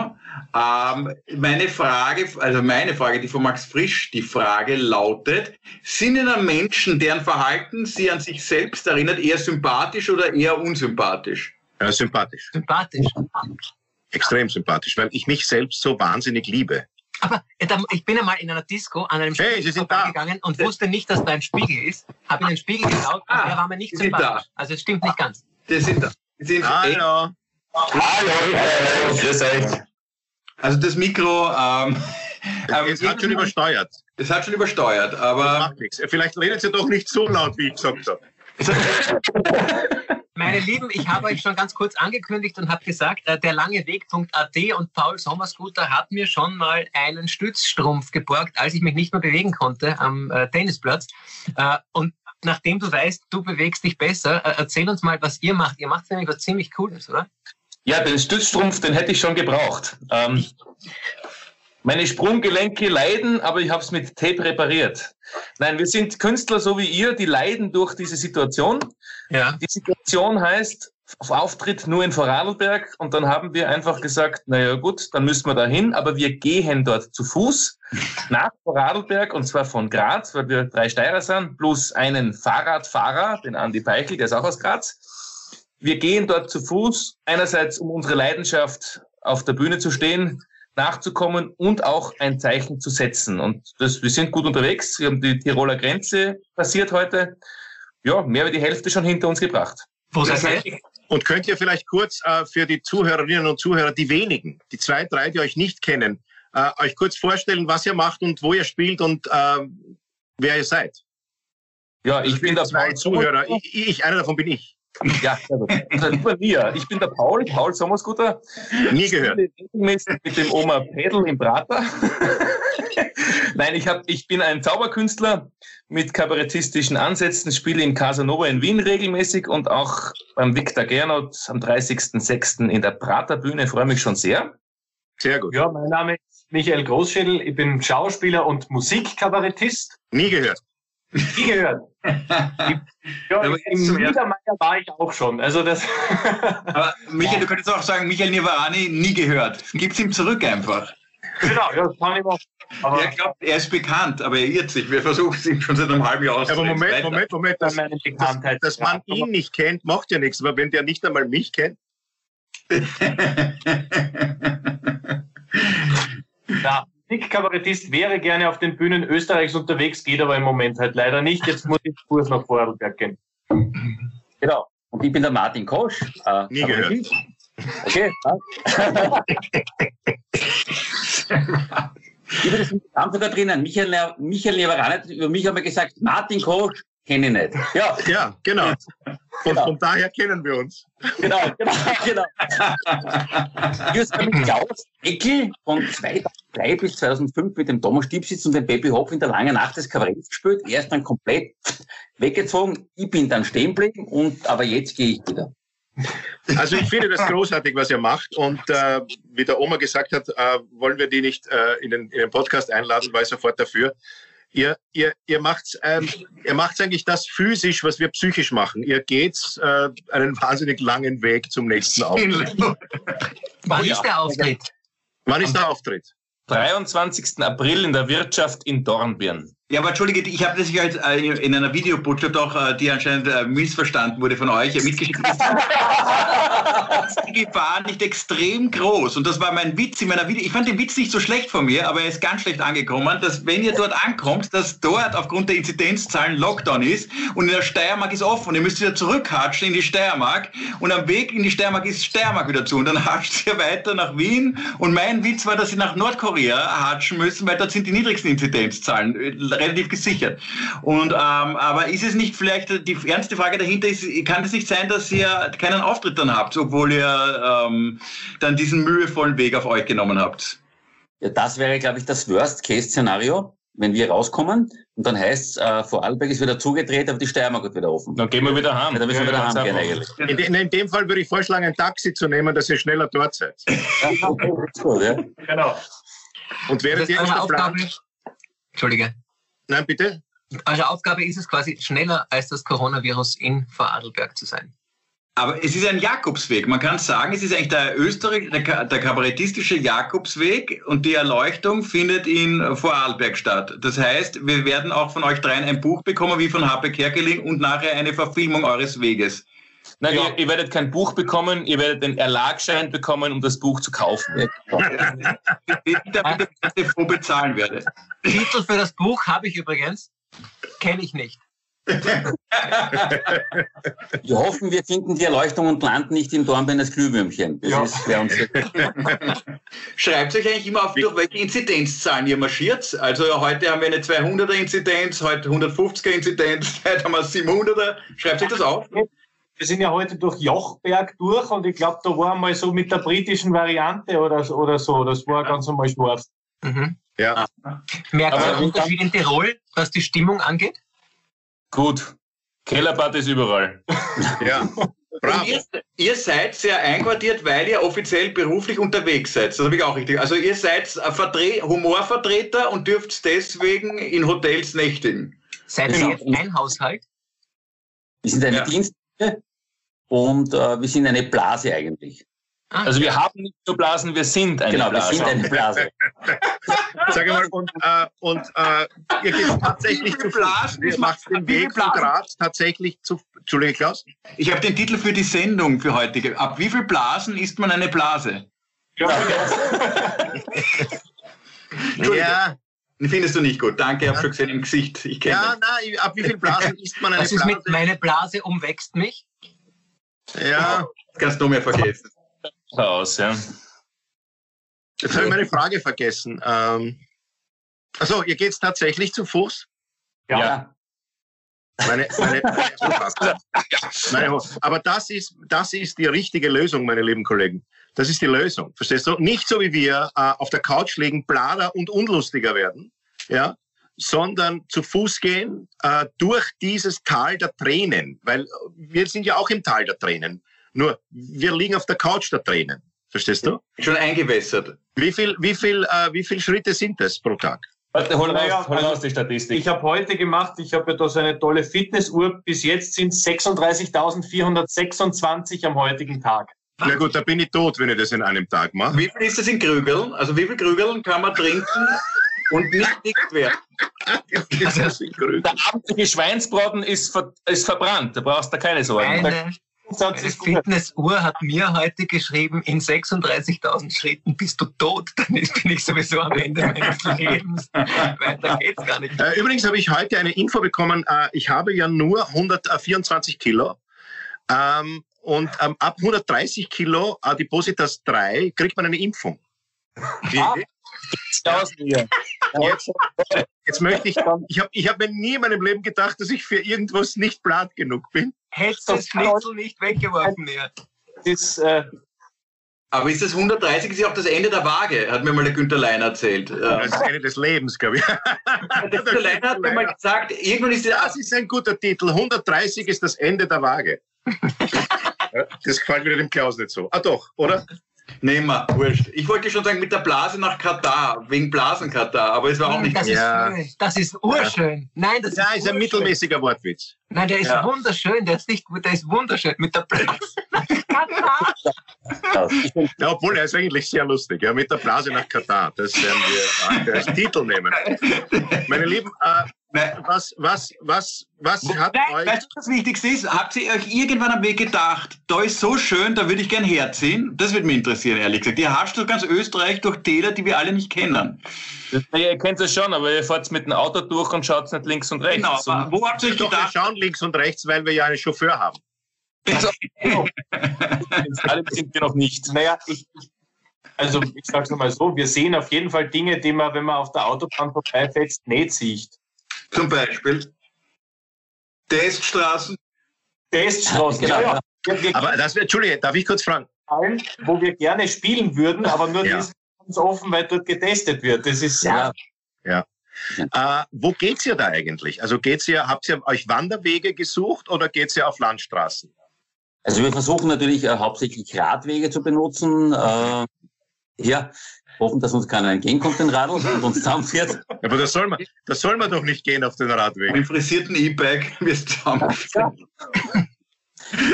Ähm, meine Frage, also meine Frage, die von Max Frisch, die Frage lautet, sind Ihnen Menschen, deren Verhalten Sie an sich selbst erinnert, eher sympathisch oder eher unsympathisch? äh, sympathisch. Sympathisch. Extrem sympathisch, weil ich mich selbst so wahnsinnig liebe. Aber äh, da- ich bin einmal in einer Disco an einem Hey, da. gegangen und wusste nicht, dass da ein Spiegel ist. Habe in den Spiegel geschaut und Ah, der war mir nicht sympathisch. Also es stimmt nicht ganz. Das sind, das sind echt, Hallo. Hallo, grüß euch. also das Mikro, ähm, Es hat schon übersteuert. es hat schon übersteuert, Das aber macht nichts. Vielleicht redet ihr doch nicht so laut, wie ich gesagt habe. Meine Lieben, ich habe euch schon ganz kurz angekündigt und habe gesagt, äh, der lange Weg.at und Paul Sommerscooter hat mir schon mal einen Stützstrumpf geborgt, als ich mich nicht mehr bewegen konnte am äh, Tennisplatz. Äh, und nachdem du weißt, du bewegst dich besser, äh, erzähl uns mal, was ihr macht. Ihr macht nämlich was ziemlich Cooles, oder? Ja, den Stützstrumpf, den hätte ich schon gebraucht. Ähm, meine Sprunggelenke leiden, aber ich habe es mit Tape repariert. Nein, wir sind Künstler so wie ihr, die leiden durch diese Situation. Ja. Die Situation heißt, auf Auftritt nur in Vorarlberg und dann haben wir einfach gesagt, naja gut, dann müssen wir da hin, aber wir gehen dort zu Fuß nach Vorarlberg und zwar von Graz, weil wir drei Steirer sind, plus einen Fahrradfahrer, den Andi Peichel, der ist auch aus Graz. Wir gehen dort zu Fuß, einerseits um unsere Leidenschaft auf der Bühne zu stehen, nachzukommen und auch ein Zeichen zu setzen. Und das, wir sind gut unterwegs. Wir haben die Tiroler Grenze passiert heute. Ja, mehr wie die Hälfte schon hinter uns gebracht. Wo das seid heißt, ihr? Und könnt ihr vielleicht kurz äh, für die Zuhörerinnen und Zuhörer, die wenigen, die zwei, drei, die euch nicht kennen, äh, euch kurz vorstellen, was ihr macht und wo ihr spielt und äh, wer ihr seid? Ja, ich bin der zwei Paul Zuhörer. Ich, ich, einer davon bin ich. Ja, also über mir. Ich bin der Paul, Paul Sommersgutter. Nie gehört. Ich spiele regelmäßig mit dem Oma Pedel im Prater. Nein, ich, hab, ich bin ein Zauberkünstler mit kabarettistischen Ansätzen, spiele im Casanova in Wien regelmäßig und auch beim Victor Gernot am 30.06. in der Praterbühne. Freue mich schon sehr. Sehr gut. Ja, mein Name ist Michael Großschädel. Ich bin Schauspieler und Musikkabarettist. Nie gehört. Nie gehört. Aber ersten- Niedermeier war ich auch schon. Also das. aber Michael, du könntest auch sagen, Michael Nivarani nie gehört. Gib's ihm zurück einfach. genau, ja, das kann ich auch. Aber Er glaubt, er ist bekannt, aber er irrt sich. Wir versuchen es ihm schon seit einem halben Jahr Aber auszureden. Moment, Weiter. Moment, Moment. dass, Bekanntheit. dass man ihn nicht kennt, macht ja nichts. Aber wenn der nicht einmal mich kennt, Ja, Musikkabarettist wäre gerne auf den Bühnen Österreichs unterwegs, geht aber im Moment halt leider nicht. Jetzt muss ich Kurs nach Vorarlberg gehen. Genau. Und ich bin der Martin Kosch. Äh, Nie gehört. Kabarettist. Okay. Ich bin das sogar drinnen. Michael, Michael Neverani hat über mich einmal gesagt, Martin Kosch kenne ich nicht. Ja, ja, genau. Und Genau. von daher kennen wir uns. genau, genau, genau. Ich habe mit Klaus Eckel von 2003 bis 2005 mit dem Thomas Stiebsitz und dem Baby Hopf in der langen Nacht des Kabaretts gespielt. Er ist dann komplett weggezogen. Ich bin dann stehen geblieben und, aber jetzt gehe ich wieder. Also ich finde das großartig, was ihr macht. Und äh, wie der Oma gesagt hat, äh, wollen wir die nicht äh, in, den, in den Podcast einladen, ich sofort dafür. Ihr, ihr, ihr macht ähm, ihr macht's eigentlich das physisch, was wir psychisch machen. Ihr geht äh, einen wahnsinnig langen Weg zum nächsten Auftritt. Wann ist der Auftritt? Wann ist der Auftritt? 23. April in der Wirtschaft in Dornbirn. Ja, aber entschuldige, ich habe das ja jetzt äh, in einer Videobotschaft auch, äh, die anscheinend äh, missverstanden wurde von euch, mitgeschickt. die Gefahr nicht extrem groß. Und das war mein Witz in meiner Video. Ich fand den Witz nicht so schlecht von mir, aber er ist ganz schlecht angekommen, dass wenn ihr dort ankommt, dass dort aufgrund der Inzidenzzahlen Lockdown ist und in der Steiermark ist offen. Und ihr müsst wieder zurückhatschen in die Steiermark und am Weg in die Steiermark ist Steiermark wieder zu. Und dann hatscht ihr weiter nach Wien. Und mein Witz war, dass sie nach Nordkorea hatschen müssen, weil dort sind die niedrigsten Inzidenzzahlen relativ gesichert. Und ähm, aber ist es nicht vielleicht die ernste Frage dahinter ist, kann es nicht sein, dass ihr keinen Auftritt dann habt, obwohl ihr ähm, dann diesen mühevollen Weg auf euch genommen habt? Ja, das wäre, glaube ich, das Worst-Case-Szenario, wenn wir rauskommen und dann heißt äh, Vorarlberg ist wieder zugedreht, aber die Steiermark wird wieder offen. Dann gehen wir wieder heim. Ja, dann müssen wir wieder heim gehen eigentlich. In, de, in dem Fall würde ich vorschlagen, ein Taxi zu nehmen, dass ihr schneller dort seid. Ja, gut, ja. Genau. Und während Das ihr euch Aufgabe, plant, Entschuldige. Nein, bitte? Eure Aufgabe ist es quasi, schneller als das Coronavirus in Vorarlberg zu sein. Aber es ist ein Jakobsweg. Man kann sagen, es ist eigentlich der Österreich, der, der kabarettistische Jakobsweg und die Erleuchtung findet in Vorarlberg statt. Das heißt, wir werden auch von euch dreien ein Buch bekommen, wie von Habeck Kerkeling, und nachher eine Verfilmung eures Weges. Nein, Ja. ihr, ihr werdet kein Buch bekommen, ihr werdet den Erlagschein bekommen, um das Buch zu kaufen. Genau. Damit ich das Fonds bezahlen werde. Titel für das Buch habe ich übrigens, kenne ich nicht. Wir hoffen, wir finden die Erleuchtung und landen nicht in Dornbirn als Glühwürmchen. Das Ja. ist bei uns. Schreibt euch eigentlich immer auf, durch welche Inzidenzzahlen ihr marschiert. Also heute haben wir eine 200er Inzidenz, heute 150er Inzidenz, heute haben wir 700er. Schreibt euch das auf. Wir sind ja heute durch Jochberg durch und ich glaube, da war mal so mit der britischen Variante oder, so- oder so. Das war ganz einmal schwarz. Mhm. Ja. Merkt ihr Aber- einen Unterschied in Tirol, was die Stimmung angeht? Gut. Kellerbad ist überall. Ja. Bravo. ihr, ihr seid sehr einquartiert, weil ihr offiziell beruflich unterwegs seid. Das habe ich auch richtig. Also ihr seid ein Vertre Humorvertreter und dürft deswegen in Hotels nächtigen. Seid Genau. ihr jetzt ein Haushalt? Wir sind eine Ja. Dienststelle und äh, wir sind eine Blase eigentlich. Ah, Also wir haben nicht nur Blasen, wir sind eine genau, Blase. wir sind eine Blase. Sag mal, und, äh, und äh, ihr geht tatsächlich zu Blasen, Ihr macht den wie viele Weg von Blasen? Graz tatsächlich zu. Entschuldige, Klaus? Ich habe den Titel für die Sendung für heute. Ab wie viel Blasen ist man eine Blase? Entschuldige. Ja, Findest du nicht gut. Danke, ich habe schon gesehen im Gesicht. Ich kenne ja, nein, ab wie viel Blasen isst man eine was ist Blase? mit meine Blase umwächst mich? Ja, das. Kannst du mehr vergessen. aus, ja. jetzt habe ich meine Frage vergessen. Ähm, also, ihr geht tatsächlich zu Fuß? Ja. Ja. Meine, meine, meine, meine, aber das ist, das ist die richtige Lösung, meine lieben Kollegen. Das ist die Lösung. Verstehst du? Nicht so wie wir äh, auf der Couch liegen, blader und unlustiger werden, ja, sondern zu Fuß gehen äh, durch dieses Tal der Tränen, weil wir sind ja auch im Tal der Tränen. Nur wir liegen auf der Couch der Tränen. Verstehst du? Schon eingewässert. Wie viel, wie viel, äh, wie viel Schritte sind das pro Tag? Warte, hol raus, hol also raus die Statistik. Ich habe heute gemacht, ich habe ja da so eine tolle Fitnessuhr. Bis jetzt sind es 36.426 am heutigen Tag. Na gut, da bin ich tot, wenn ich das in einem Tag mache. Wie viel ist das in Krügeln? Also wie viel Krügeln kann man trinken und nicht dick werden? Das Krüge. Der abendliche Schweinsbraten ist, ver ist verbrannt, da brauchst du keine Sorgen. Meine, ist. Fitnessuhr hat mir heute geschrieben, in 36.000 Schritten bist du tot, dann ist- bin ich sowieso am Ende meines Lebens. Weiter geht's gar nicht. Äh, übrigens habe ich heute eine Info bekommen, äh, ich habe ja nur 124 Kilo. Ähm, und ähm, ab 130 Kilo Adipositas 3 kriegt man eine Impfung. Die, Aus mir. jetzt, jetzt möchte ich, ich habe ich hab mir nie in meinem Leben gedacht, dass ich für irgendwas nicht blatt genug bin. Hättest das Schnitzel nicht weggeworfen mehr. Das, äh, Aber ist das 130 ist ja auch das Ende der Waage, hat mir mal der Günther Lein erzählt. Das ist das Ende des Lebens, glaube ich. Der Günther Lein hat mir mal gesagt, irgendwann ist der Das ist ein guter Titel. 130 ist das Ende der Waage. Ja, Das gefällt wieder dem Klaus nicht so. Ah doch, oder? Nehmen wir, wurscht. Ich wollte schon sagen, mit der Blase nach Katar, wegen Blasenkatar, aber es war auch nicht das, Ja. ist schön. das ist urschön. Nein, das Ja, ist ein mittelmäßiger Wortwitz. Nein, der ist Ja. wunderschön. Der ist nicht gut, der ist wunderschön. Mit der Blase. Ja, ich bin- Ja, obwohl, er ist eigentlich sehr lustig. Ja, mit der Blase nach Katar. Das werden wir äh, als Titel nehmen. Meine Lieben, äh. Was, was, was, was hat Nein, euch... weißt du, was Wichtigste ist? Habt ihr euch irgendwann am Weg gedacht, da ist so schön, da würde ich gern herziehen? Das würde mich interessieren, ehrlich gesagt. Ihr hascht durch ganz Österreich durch Täler, die wir alle nicht kennen. Ja, ihr kennt es schon, aber ihr fahrt mit dem Auto durch und schaut nicht links und rechts. Genau, aber wo habt ihr euch Doch, wir gedacht? schauen links und rechts, weil wir ja einen Chauffeur haben. Salim sind wir noch nicht. Naja, ich, ich- also ich sag's mal so, wir sehen auf jeden Fall Dinge, die man, wenn man auf der Autobahn vorbeifährt, nicht sieht. Zum Beispiel Teststraßen. Teststraßen, Genau, ja, ja. ja. Aber das wäre, Entschuldige, darf ich kurz fragen? gefallen, wo wir gerne spielen würden, aber nur Ja. ganz offen, weil dort getestet wird. Das ist Ja, Äh, wo geht's ihr da eigentlich? Also geht's ihr, habt ihr euch Wanderwege gesucht oder geht's ihr auf Landstraßen? Also wir versuchen natürlich äh, hauptsächlich Radwege zu benutzen. Äh, ja, hoffen, dass uns keiner entgegenkommt, den Radl, und uns zusammenfährt. Aber das soll man, das soll man doch nicht gehen auf den Radwegen. Mit frisierten E-Bike wirst du haben.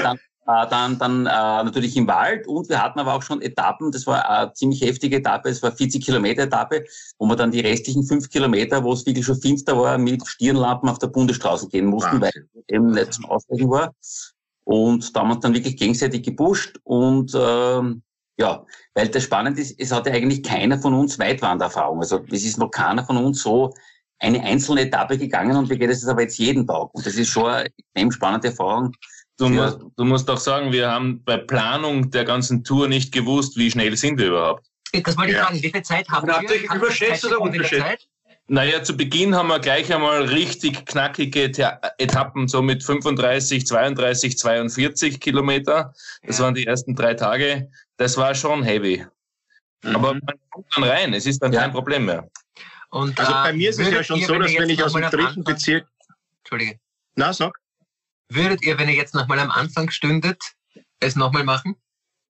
Dann, äh, dann, dann äh, natürlich im Wald und wir hatten aber auch schon Etappen, das war eine ziemlich heftige Etappe, es war 40 Kilometer Etappe, wo wir dann die restlichen fünf Kilometer, wo es wirklich schon finster war, mit Stirnlampen auf der Bundesstraße gehen mussten, Wahnsinn. weil es eben nicht zum Ausweichen war. Und da haben wir uns dann wirklich gegenseitig gepusht und ähm, ja, weil das spannend ist, es hatte eigentlich keiner von uns Weitwandererfahrung. Also es ist noch keiner von uns so eine einzelne Etappe gegangen und wir gehen das aber jetzt jeden Tag. Und das ist schon eine extrem spannende Erfahrung. Du, Ja. musst, du musst auch sagen, wir haben bei Planung der ganzen Tour nicht gewusst, wie schnell sind wir überhaupt. Das wollte ich Ja. fragen. Wie viel Zeit haben habt wir? ihr euch Habt ihr überschätzt oder unterschätzt? Naja, zu Beginn haben wir gleich einmal richtig knackige The Etappen, so mit 35, 32, 42 Kilometer. Das Ja. waren die ersten drei Tage. Das war schon heavy. Aber man kommt dann rein, es ist dann Ja. kein Problem mehr. Und, Also äh, bei mir ist es ja schon ihr, so, dass wenn ich aus dem dritten Anfang- Bezirk... Entschuldige. Na, sag. Würdet ihr, wenn ihr jetzt nochmal am Anfang stündet, es nochmal machen?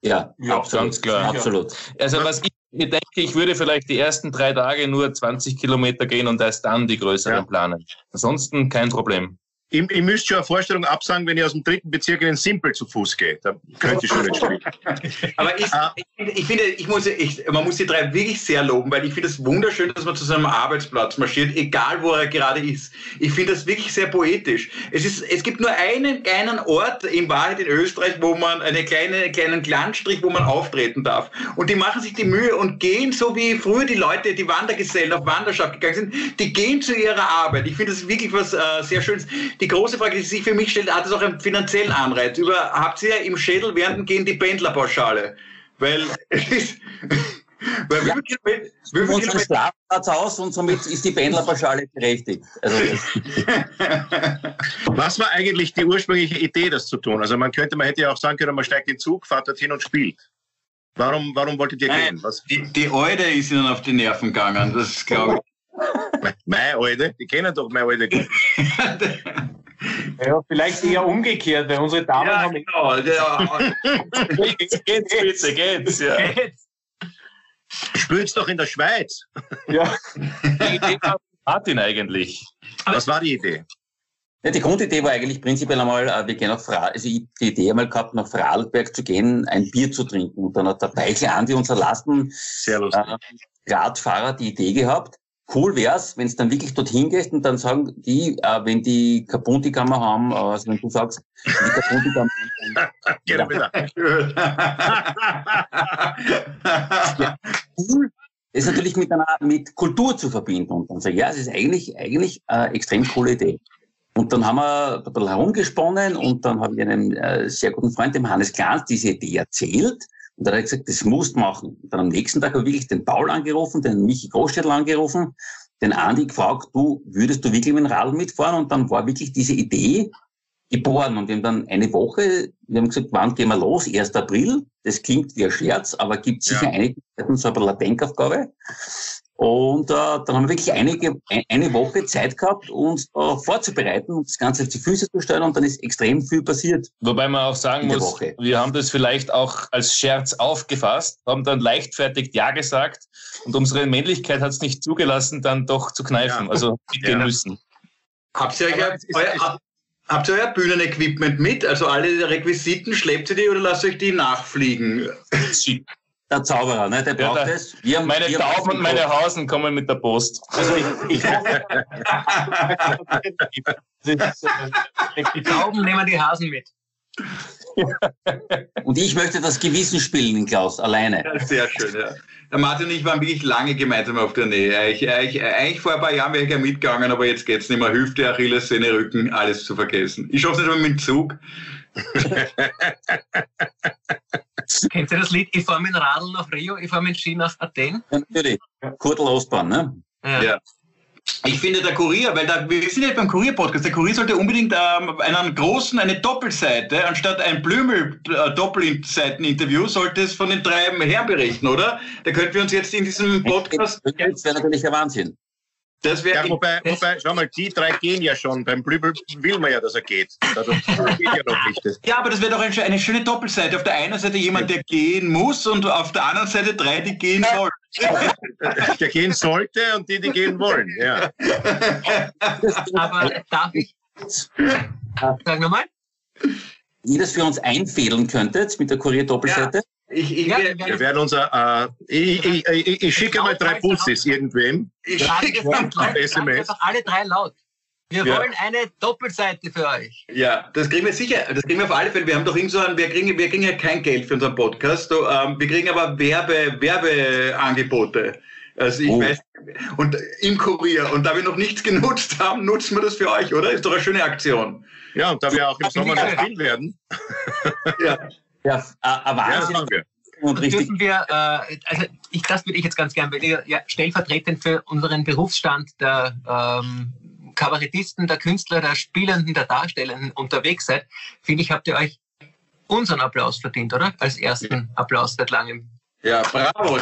Ja, Ja, absolut. ganz klar. Absolut. Also was ich mir denke, ich würde vielleicht die ersten drei Tage nur 20 Kilometer gehen und erst dann die größeren Ja. planen. Ansonsten kein Problem. Ihr, ihr müsst schon eine Vorstellung absagen, wenn ihr aus dem dritten Bezirk in den Simpel zu Fuß geht. Da könnt ihr schon nicht spielen. Aber ich, Ah. ich, finde- ich finde, ich muss, ich, man muss die drei wirklich sehr loben, weil ich finde es wunderschön, dass man zu seinem Arbeitsplatz marschiert, egal wo er gerade ist. Ich finde das wirklich sehr poetisch. Es, ist, es gibt nur einen kleinen Ort in Wahrheit in Österreich, wo man einen kleine, kleinen Landstrich, wo man auftreten darf. Und die machen sich die Mühe und gehen, so wie früher die Leute, die Wandergesellen auf Wanderschaft gegangen sind, die gehen zu ihrer Arbeit. Ich finde das wirklich was äh, sehr Schönes. Die große Frage, die sich für mich stellt, hat es auch einen finanziellen Anreiz? Über, habt ihr im Schädel während Gehen die Pendlerpauschale? Weil es ist. Weil Kilometer, wie viel unseren Schlafplatz aus und somit ist die Pendlerpauschale berechtigt. Also Was war eigentlich die ursprüngliche Idee, das zu tun? Also man könnte, man hätte ja auch sagen können, man steigt in den Zug, fahrt dorthin und spielt. Warum, warum wolltet ihr Nein. gehen? Was? die, die Eude ist ihnen auf die Nerven gegangen, das glaube Meine Alte, die kennen doch meine Alte ich. Ja, vielleicht eher umgekehrt, weil unsere Damen ja, haben genau. Der, Geht's, geht's, bitte, geht's. Ja. Spült's doch in der Schweiz. ja, Die Idee war Martin eigentlich. Was war die Idee? ja, die Grundidee war eigentlich prinzipiell einmal, äh, wir gehen nach Fra also ich die Idee einmal gehabt, nach Vorarlberg zu gehen, ein Bier zu trinken. Und dann hat der Beichel Andi, unser Sehr lustig. Lasten Radfahrer, die Idee gehabt. Cool wär's, wenn es dann wirklich dorthin gehst und dann sagen die, äh, wenn die Kapuntikammer haben, äh, also wenn du sagst, die Kapuntikammer haben, Gehen wir da. cool, das natürlich mit einer mit Kultur zu verbinden. Und dann sage ich, ja, es ist eigentlich, eigentlich eine extrem coole Idee. Und dann haben wir ein bisschen herumgesponnen und dann habe ich einem äh, sehr guten Freund, dem Hannes Glanz, diese Idee erzählt. Und dann hat er gesagt, das musst machen. Und dann am nächsten Tag habe ich wirklich den Paul angerufen, den Michi Großstädtel angerufen, den Andi gefragt, du, würdest du wirklich mit dem Radl mitfahren? Und dann war wirklich diese Idee geboren. Und wir haben dann eine Woche, wir haben gesagt, wann gehen wir los? 1. April. Das klingt wie ein Scherz, aber gibt sicher Ja. einige so eine Denkaufgabe. Und äh, dann haben wir wirklich einige, ein, eine Woche Zeit gehabt, uns äh, vorzubereiten und das Ganze zu Füße zu stellen und dann ist extrem viel passiert. Wobei man auch sagen muss, Woche. wir haben das vielleicht auch als Scherz aufgefasst, haben dann leichtfertig Ja gesagt und unsere Männlichkeit hat es nicht zugelassen, dann doch zu kneifen, Ja. also mitgehen Ja. müssen. Habt ihr, euer, euer, habt ihr euer Bühnenequipment mit? Also alle Requisiten, schleppt ihr die oder lasst euch die nachfliegen? Der Zauberer, ne, der Ja, braucht der- es. Wir haben, Meine wir Tauben und meine Hausen kommen mit der Post. Also ich, ich hoffe, Die Tauben nehmen die Hasen mit. und ich möchte das Gewissen spielen, Klaus, alleine. Ja, sehr schön, ja. Der Martin und ich waren wirklich lange gemeinsam auf der Nähe. Eigentlich, eigentlich, eigentlich vor ein paar Jahren wäre ich ja mitgegangen, aber jetzt geht's nicht mehr. Hüfte, Achillessehne, Rücken, alles zu vergessen. Ich schaff's nicht einmal mit dem Zug. Kennt ihr das Lied Ich fahre mit dem Radl nach Rio, ich fahre mit dem Ski nach Athen? Ja, natürlich. Kurtel Ostbahn, ne? Ja. Ich finde der Kurier, weil da, wir sind ja beim Kurier-Podcast, der Kurier sollte unbedingt ähm, einen großen, eine Doppelseite, anstatt ein Blümel-Doppelseiten-Interview, sollte es von den drei Herren berichten, oder? Da könnten wir uns jetzt in diesem Podcast, Das wäre natürlich der Wahnsinn. Das Ja, wäre wobei, wobei, schau mal, die drei gehen ja schon. Beim Blübel will man ja, dass er geht. Also, das geht ja noch nicht. Das- Ja, aber das wäre doch eine, schöne Doppelseite. Auf der einen Seite jemand, der gehen muss und auf der anderen Seite drei, die gehen wollen. Der gehen sollte und die, die gehen wollen. Ja. Aber darf ich? Sag nochmal. Ihr das für uns einfädeln könntet mit der Kurier-Doppelseite? Ich, ich, Ja, ich, Wir werden unser, äh, ich, ich, ich, ich schicke mal drei Pussys irgendwem. ich, wir ganz laut, SMS. wir alle drei laut. Wir Ja. wollen eine Doppelseite für euch. Ja, das kriegen wir sicher, das kriegen wir auf alle Fälle. Wir haben doch irgend so ein, wir kriegen, wir kriegen ja kein Geld für unseren Podcast, so, ähm, wir kriegen aber Werbe, Werbeangebote. Also ich Oh. weiß, und im Kurier, und da wir noch nichts genutzt haben, nutzen wir das für euch, oder? Ist doch eine schöne Aktion. Ja, und da wir auch im Sommer noch spielen werden. Ja. Ja, äh, ein Ja, das Wahnsinn machen wir. und richtig. dürfen wir, äh, also ich, das würde ich jetzt ganz gerne, weil ihr ja stellvertretend für unseren Berufsstand der ähm, Kabarettisten, der Künstler, der Spielenden, der Darstellenden unterwegs seid, finde ich, habt ihr euch unseren Applaus verdient, oder? Als ersten Applaus seit langem. Ja, bravo.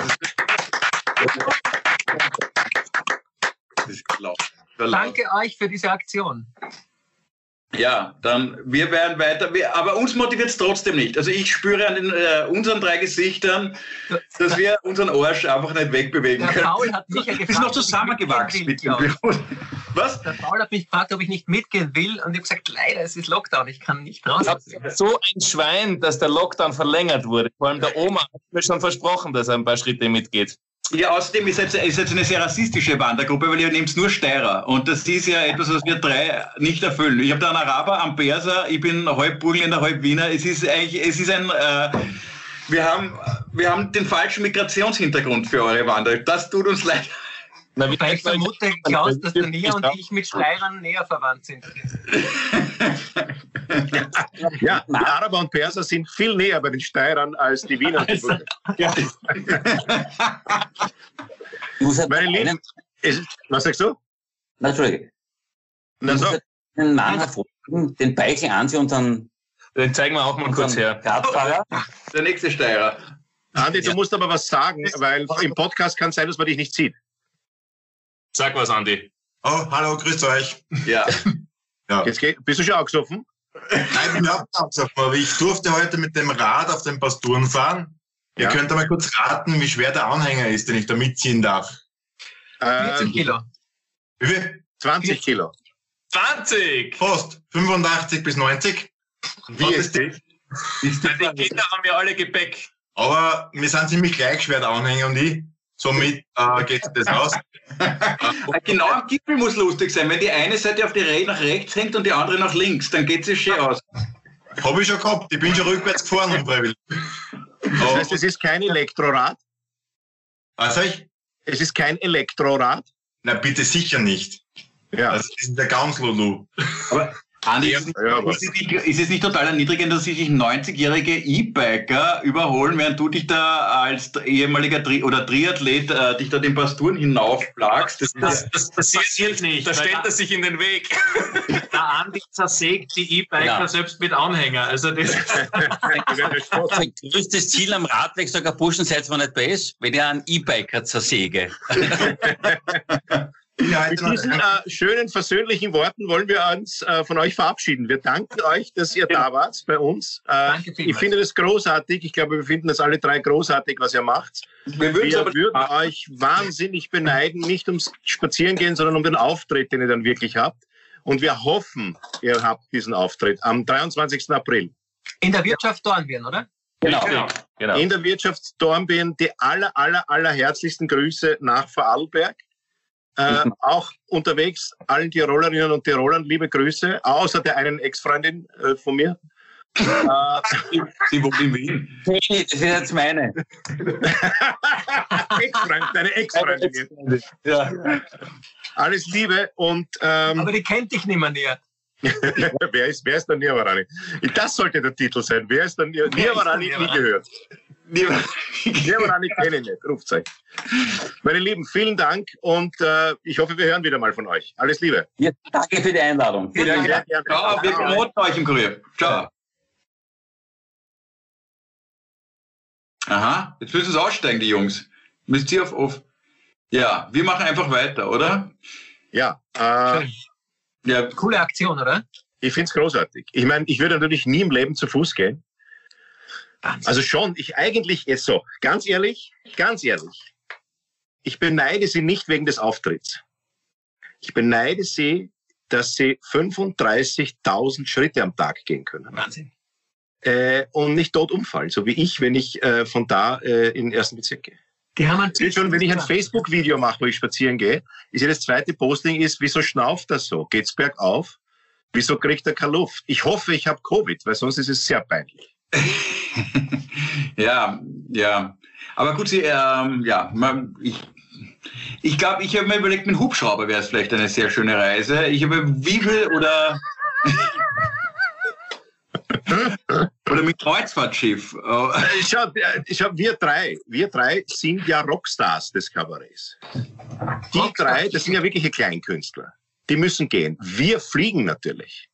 Ist laut. Danke euch für diese Aktion. Ja, dann wir werden weiter, wir, aber uns motiviert es trotzdem nicht. Also ich spüre an den, äh, unseren drei Gesichtern, dass wir unseren Arsch einfach nicht wegbewegen Der können. Paul hat mich ja Wir gefragt. sind noch ob ich zusammengewachsen mit dem Büro. Was? Der Paul hat mich gefragt, ob ich nicht mitgehen will und ich habe gesagt, leider, es ist Lockdown, ich kann nicht raus. So ein Schwein, dass der Lockdown verlängert wurde. Vor allem der Oma hat mir schon versprochen, dass er ein paar Schritte mitgeht. Ja, außerdem ist jetzt, ist jetzt eine sehr rassistische Wandergruppe, weil ihr nehmt nur Steirer. Und das ist ja etwas, was wir drei nicht erfüllen. Ich habe da einen Araber, einen Perser, ich bin halb Burgenländer, halb Wiener. Es ist eigentlich, es ist ein, äh, wir haben, wir haben den falschen Migrationshintergrund für eure Wanderung. Das tut uns leid. Na, wie Weil ich vermute, Klaus, dass der Nia und ich mit Steirern näher verwandt sind. Ja, die Araber und Perser sind viel näher bei den Steirern als die Wiener. Muss halt Meine Lieben, was sagst du? Na, Entschuldige. Ich Na, muss so. halt einen Mann hervorheben, den Beichel an sich und dann Den zeigen wir auch mal kurz her. Der nächste Steirer. Andi, du musst aber was sagen, weil im Podcast kann es sein, dass man dich nicht sieht. Sag was, Andi. Oh, hallo, grüßt euch. Ja. Jetzt geht, bist du schon angesoffen? Nein, ich bin auch abgesoffen, aber ich durfte heute mit dem Rad auf den Pasturen fahren. Ihr Ja. könnt mal kurz raten, wie schwer der Anhänger ist, den ich da mitziehen darf. 14 Äh, Kilo. Wie viel? 20 Kilo. 20! Fast. 85 bis 90. Wie Was ist das? Die Kinder haben ja alle Gepäck. Aber wir sind ziemlich gleich schwer, der Anhänger und ich. Somit äh, geht das aus. Genau am Gipfel muss lustig sein. Wenn die eine Seite auf die Re nach rechts hängt und die andere nach links, dann geht es schön aus. Habe ich schon gehabt. Ich bin schon rückwärts gefahren, unfreiwillig. Das heißt, es ist kein Elektrorad. Also ich? Es ist kein Elektrorad. Na, bitte sicher nicht. Ja. Also, das ist der ganz Lulu. Aber, Andi, ist, Ja, ist, es nicht, ist es nicht total erniedrigend, dass sich 90-jährige E-Biker überholen, während du dich da als ehemaliger Tri oder Triathlet äh, dich da den Pasturen hinaufplagst? Das, Das, das, das passiert nicht. Da stellt er sich in den Weg. Der Andi zersägt die E-Biker Genau. selbst mit Anhänger. Also das, Mein größtes Ziel am Radweg, sogar Burschen, seid zwar nicht bei ist, wenn ich einen E-Biker zersäge. Ja, Mit heute diesen äh, schönen, versöhnlichen Worten wollen wir uns äh, von euch verabschieden. Wir danken euch, dass ihr da wart bei uns. Äh, Danke ich vielmals. finde das großartig. Ich glaube, wir finden das alle drei großartig, was ihr macht. wir Wir aber würden euch wahnsinnig beneiden, nicht ums Spazierengehen, sondern um den Auftritt, den ihr dann wirklich habt. Und wir hoffen, ihr habt diesen Auftritt am 23. April. In der Wirtschaft Dornbirn, oder? Genau. genau. In der Wirtschaft Dornbirn die aller, aller, aller herzlichsten Grüße nach Vorarlberg. Äh, auch unterwegs allen Tirolerinnen und Tirolern liebe Grüße, außer der einen Ex-Freundin äh, von mir. Sie wohnt in Wien. Hey, das ist jetzt meine. Ex-Freund, deine Ex-Freundin. Ja. Alles Liebe und ähm, Aber die kennt dich nicht mehr näher. wer, ist, wer ist der Niavarani? Das sollte der Titel sein. Wer ist der Nia- Wer ist der Niavarani? Nie Niavarani? gehört. Niavarani kenne ich nicht. Rufzeichen. Meine Lieben, vielen Dank und äh, ich hoffe, wir hören wieder mal von euch. Alles Liebe. Ja, danke für die Einladung. Ja, Sehr ja. gerne. Ciao, wir promoten euch im Kurier. Ciao. Aha, jetzt müssen sie aussteigen, die Jungs. Müsst ihr auf, auf. Ja, wir machen einfach weiter, oder? Ja, äh. Ja, Coole Aktion, oder? ich finde es großartig. Ich meine, ich würde natürlich nie im Leben zu Fuß gehen. Wahnsinn. Also schon, ich eigentlich ist so. Ganz ehrlich, ganz ehrlich. Ich beneide sie nicht wegen des Auftritts. Ich beneide sie, dass sie 35.000 Schritte am Tag gehen können. Wahnsinn. Äh, und nicht tot umfallen, so wie ich, wenn ich äh, von da äh, in den ersten Bezirk gehe. Die haben einen Seht schon, wenn ich ein Facebook-Video mache, wo ich spazieren gehe, ist ja das zweite Posting ist, wieso schnauft das so? Geht's bergauf? Wieso kriegt er keine Luft? Ich hoffe, ich habe Covid, weil sonst ist es sehr peinlich. ja, ja. Aber gut, sie, ähm, ja, man, ich, ich glaube, ich habe mir überlegt, mit Hubschrauber wäre es vielleicht eine sehr schöne Reise. Ich habe wie viel oder oder mit Kreuzfahrtschiff. Ich schau, ich schau, wir drei, wir drei sind ja Rockstars des Kabarets. Die Rockstar. drei, das sind ja wirkliche Kleinkünstler. Die müssen gehen. Wir fliegen natürlich.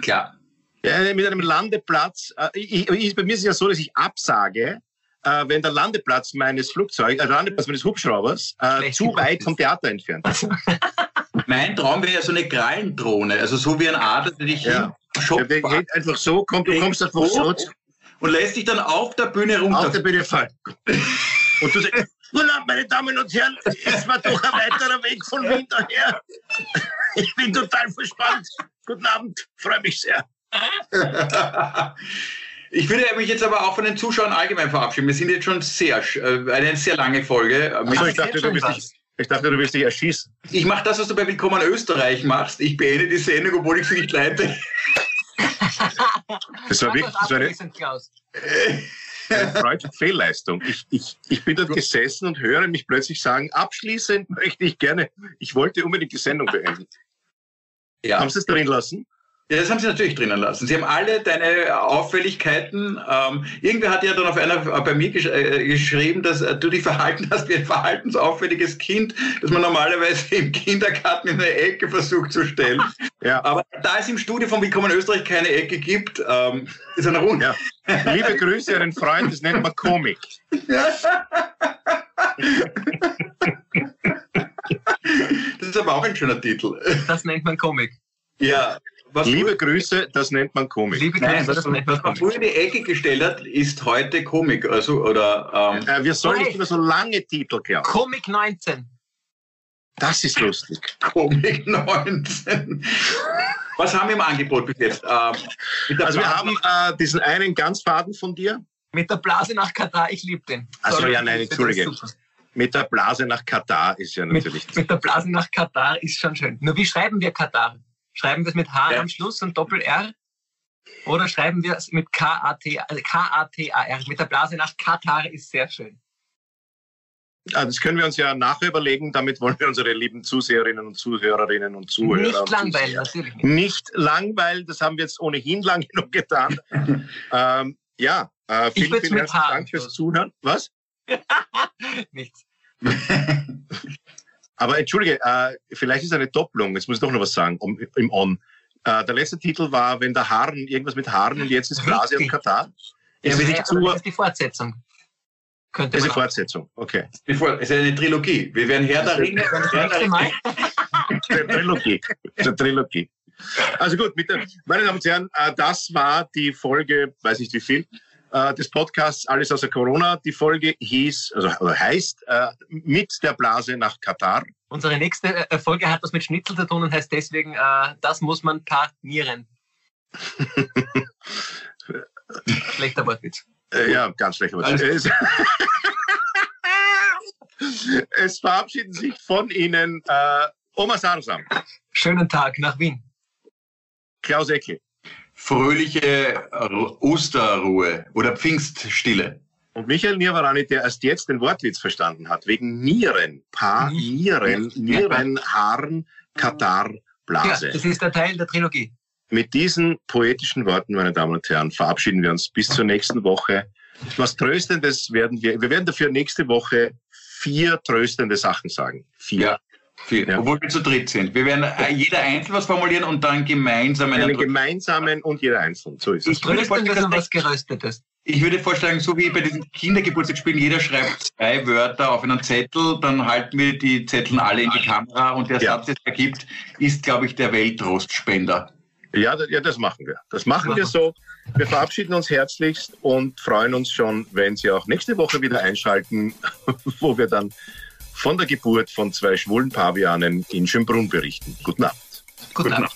Klar. Ja, mit einem Landeplatz. Äh, ich, ich, bei mir ist es ja so, dass ich absage, äh, wenn der Landeplatz meines Flugzeugs, äh, der Landeplatz meines Hubschraubers äh, zu weit vom Theater entfernt ist. Mein Traum wäre ja so eine Krallendrohne, also so wie ein Adler, der dich Ja. Ja, der geht einfach so, komm, du kommst einfach so und lässt dich dann auf der Bühne auf runter. der Bühne fallen. Und du sagst, Abend, meine Damen und Herren, es war doch ein weiterer Weg von Wien daher. Ich bin total verspannt. Guten Abend, freue mich sehr. Ich würde mich jetzt aber auch von den Zuschauern allgemein verabschieden. Wir sind jetzt schon sehr, äh, eine sehr lange Folge. Also ich dachte, du was. dich, ich dachte, du wirst dich erschießen. Ich mache das, was du bei Willkommen Österreich machst. Ich beende die Sendung, obwohl ich sie nicht leite. Das war wirklich das war eine, eine freudige Fehlleistung. Ich, ich, ich bin dort gesessen und höre mich plötzlich sagen, abschließend möchte ich gerne, ich wollte unbedingt die Sendung beenden. Ja. Haben Sie es drin lassen? Ja, das haben sie natürlich drinnen lassen. Sie haben alle deine Auffälligkeiten. Ähm, irgendwer hat ja dann auf einer äh, bei mir gesch äh, geschrieben, dass äh, du dich verhalten hast wie ein verhaltensauffälliges Kind, das man normalerweise im Kindergarten in eine Ecke versucht zu stellen. Ja. Aber da es im Studio von Willkommen Österreich keine Ecke gibt, ähm, ist eine Runde. Ja. Liebe Grüße an einen Freund, das nennt man Komik. Das ist aber auch ein schöner Titel. Das nennt man Comic. Ja. Was Liebe Grüße, das nennt man Komik. Liebe Nein, Grüße, was, das nennt man was man früher in die Ecke gestellt hat, ist heute Komik. Also, oder ähm, Äh, wir sollen nicht immer so lange Titel glauben. Comic 19. Das ist lustig. Komik 19. Was haben wir im Angebot bis jetzt? Ähm, mit Also wir haben äh, diesen einen Ganzfaden von dir Mit der Blase nach Katar, ich liebe den. Ach so, Sorry, ja, nein, entschuldige. mit der Blase nach Katar, ist ja Mit, natürlich. mit der Blase nach Katar ist schon schön. Nur wie schreiben wir Katar? Schreiben wir es mit H Ja. am Schluss und Doppel-R? Oder schreiben wir es mit K-A-T, also K-A-T-A-R? Mit der Blase nach Katar ist sehr schön. Ah, das können wir uns ja nachher überlegen. Damit wollen wir unsere lieben Zuseherinnen und Zuhörerinnen und Zuhörer. Nicht langweilen, natürlich nicht. Nicht langweilen, das haben wir jetzt ohnehin lang genug getan. ähm, ja, äh, vielen, vielen herzlichen Dank fürs. Zuhören. Was? Nichts. Aber entschuldige, äh, vielleicht ist eine Doppelung. Jetzt muss ich doch noch was sagen um, im On. Äh, der letzte Titel war, wenn der Haaren, irgendwas mit Haaren und jetzt ist Blase und. Katar. Ja, Ist aber nicht zu, das ist die Fortsetzung. Könnte ist man eine Fortsetzung. Okay. Bevor, es ist eine Trilogie. Wir werden Herr der Ringe. Das Herr der nächste Mal. Der Trilogie. Der Trilogie. Also gut, mit der, meine Damen und Herren, äh, das war die Folge, weiß nicht wie viel, äh, des Podcasts Alles außer Corona. Die Folge hieß, also heißt, äh, mit der Blase nach Katar. Unsere nächste äh, Folge hat was mit Schnitzel zu tun und heißt deswegen, äh, das muss man panieren. Schlechter Wortwitz. Äh, ja, ganz schlecht. aber Alles Es, es verabschieden sich von Ihnen äh, Oma Sarsam, Schönen Tag nach Wien. Klaus Eckel Fröhliche Ru- Osterruhe oder Pfingststille. und Michael Nirvarani, der erst jetzt den Wortwitz verstanden hat, wegen Nieren, Pa, Nieren, Nieren, Haaren, Katar, Ja, Blase. das ist der Teil der Trilogie. Mit diesen poetischen Worten, meine Damen und Herren, verabschieden wir uns bis zur nächsten Woche. Was Tröstendes werden wir, wir werden dafür nächste Woche vier tröstende Sachen sagen. Vier. Ja. Vier. Ja. Obwohl wir zu dritt sind. Wir werden äh, jeder einzeln was formulieren und dann gemeinsam Einen einen. gemeinsamen und jeder einzeln. So ist es. Ich würde so was Geröstetes. Ich würde vorschlagen, so wie bei diesen Kindergeburtstagsspielen, jeder schreibt zwei Wörter auf einen Zettel, dann halten wir die Zettel alle in die Kamera und der Ja. Satz, der es ergibt, ist, glaube ich, der Weltrostspender. Ja, das, ja, das machen wir. Das machen wir so. Wir verabschieden uns herzlichst und freuen uns schon, wenn Sie auch nächste Woche wieder einschalten, wo wir dann von der Geburt von zwei schwulen Pavianen in Schönbrunn berichten. Guten Abend. Guten Guten Abend.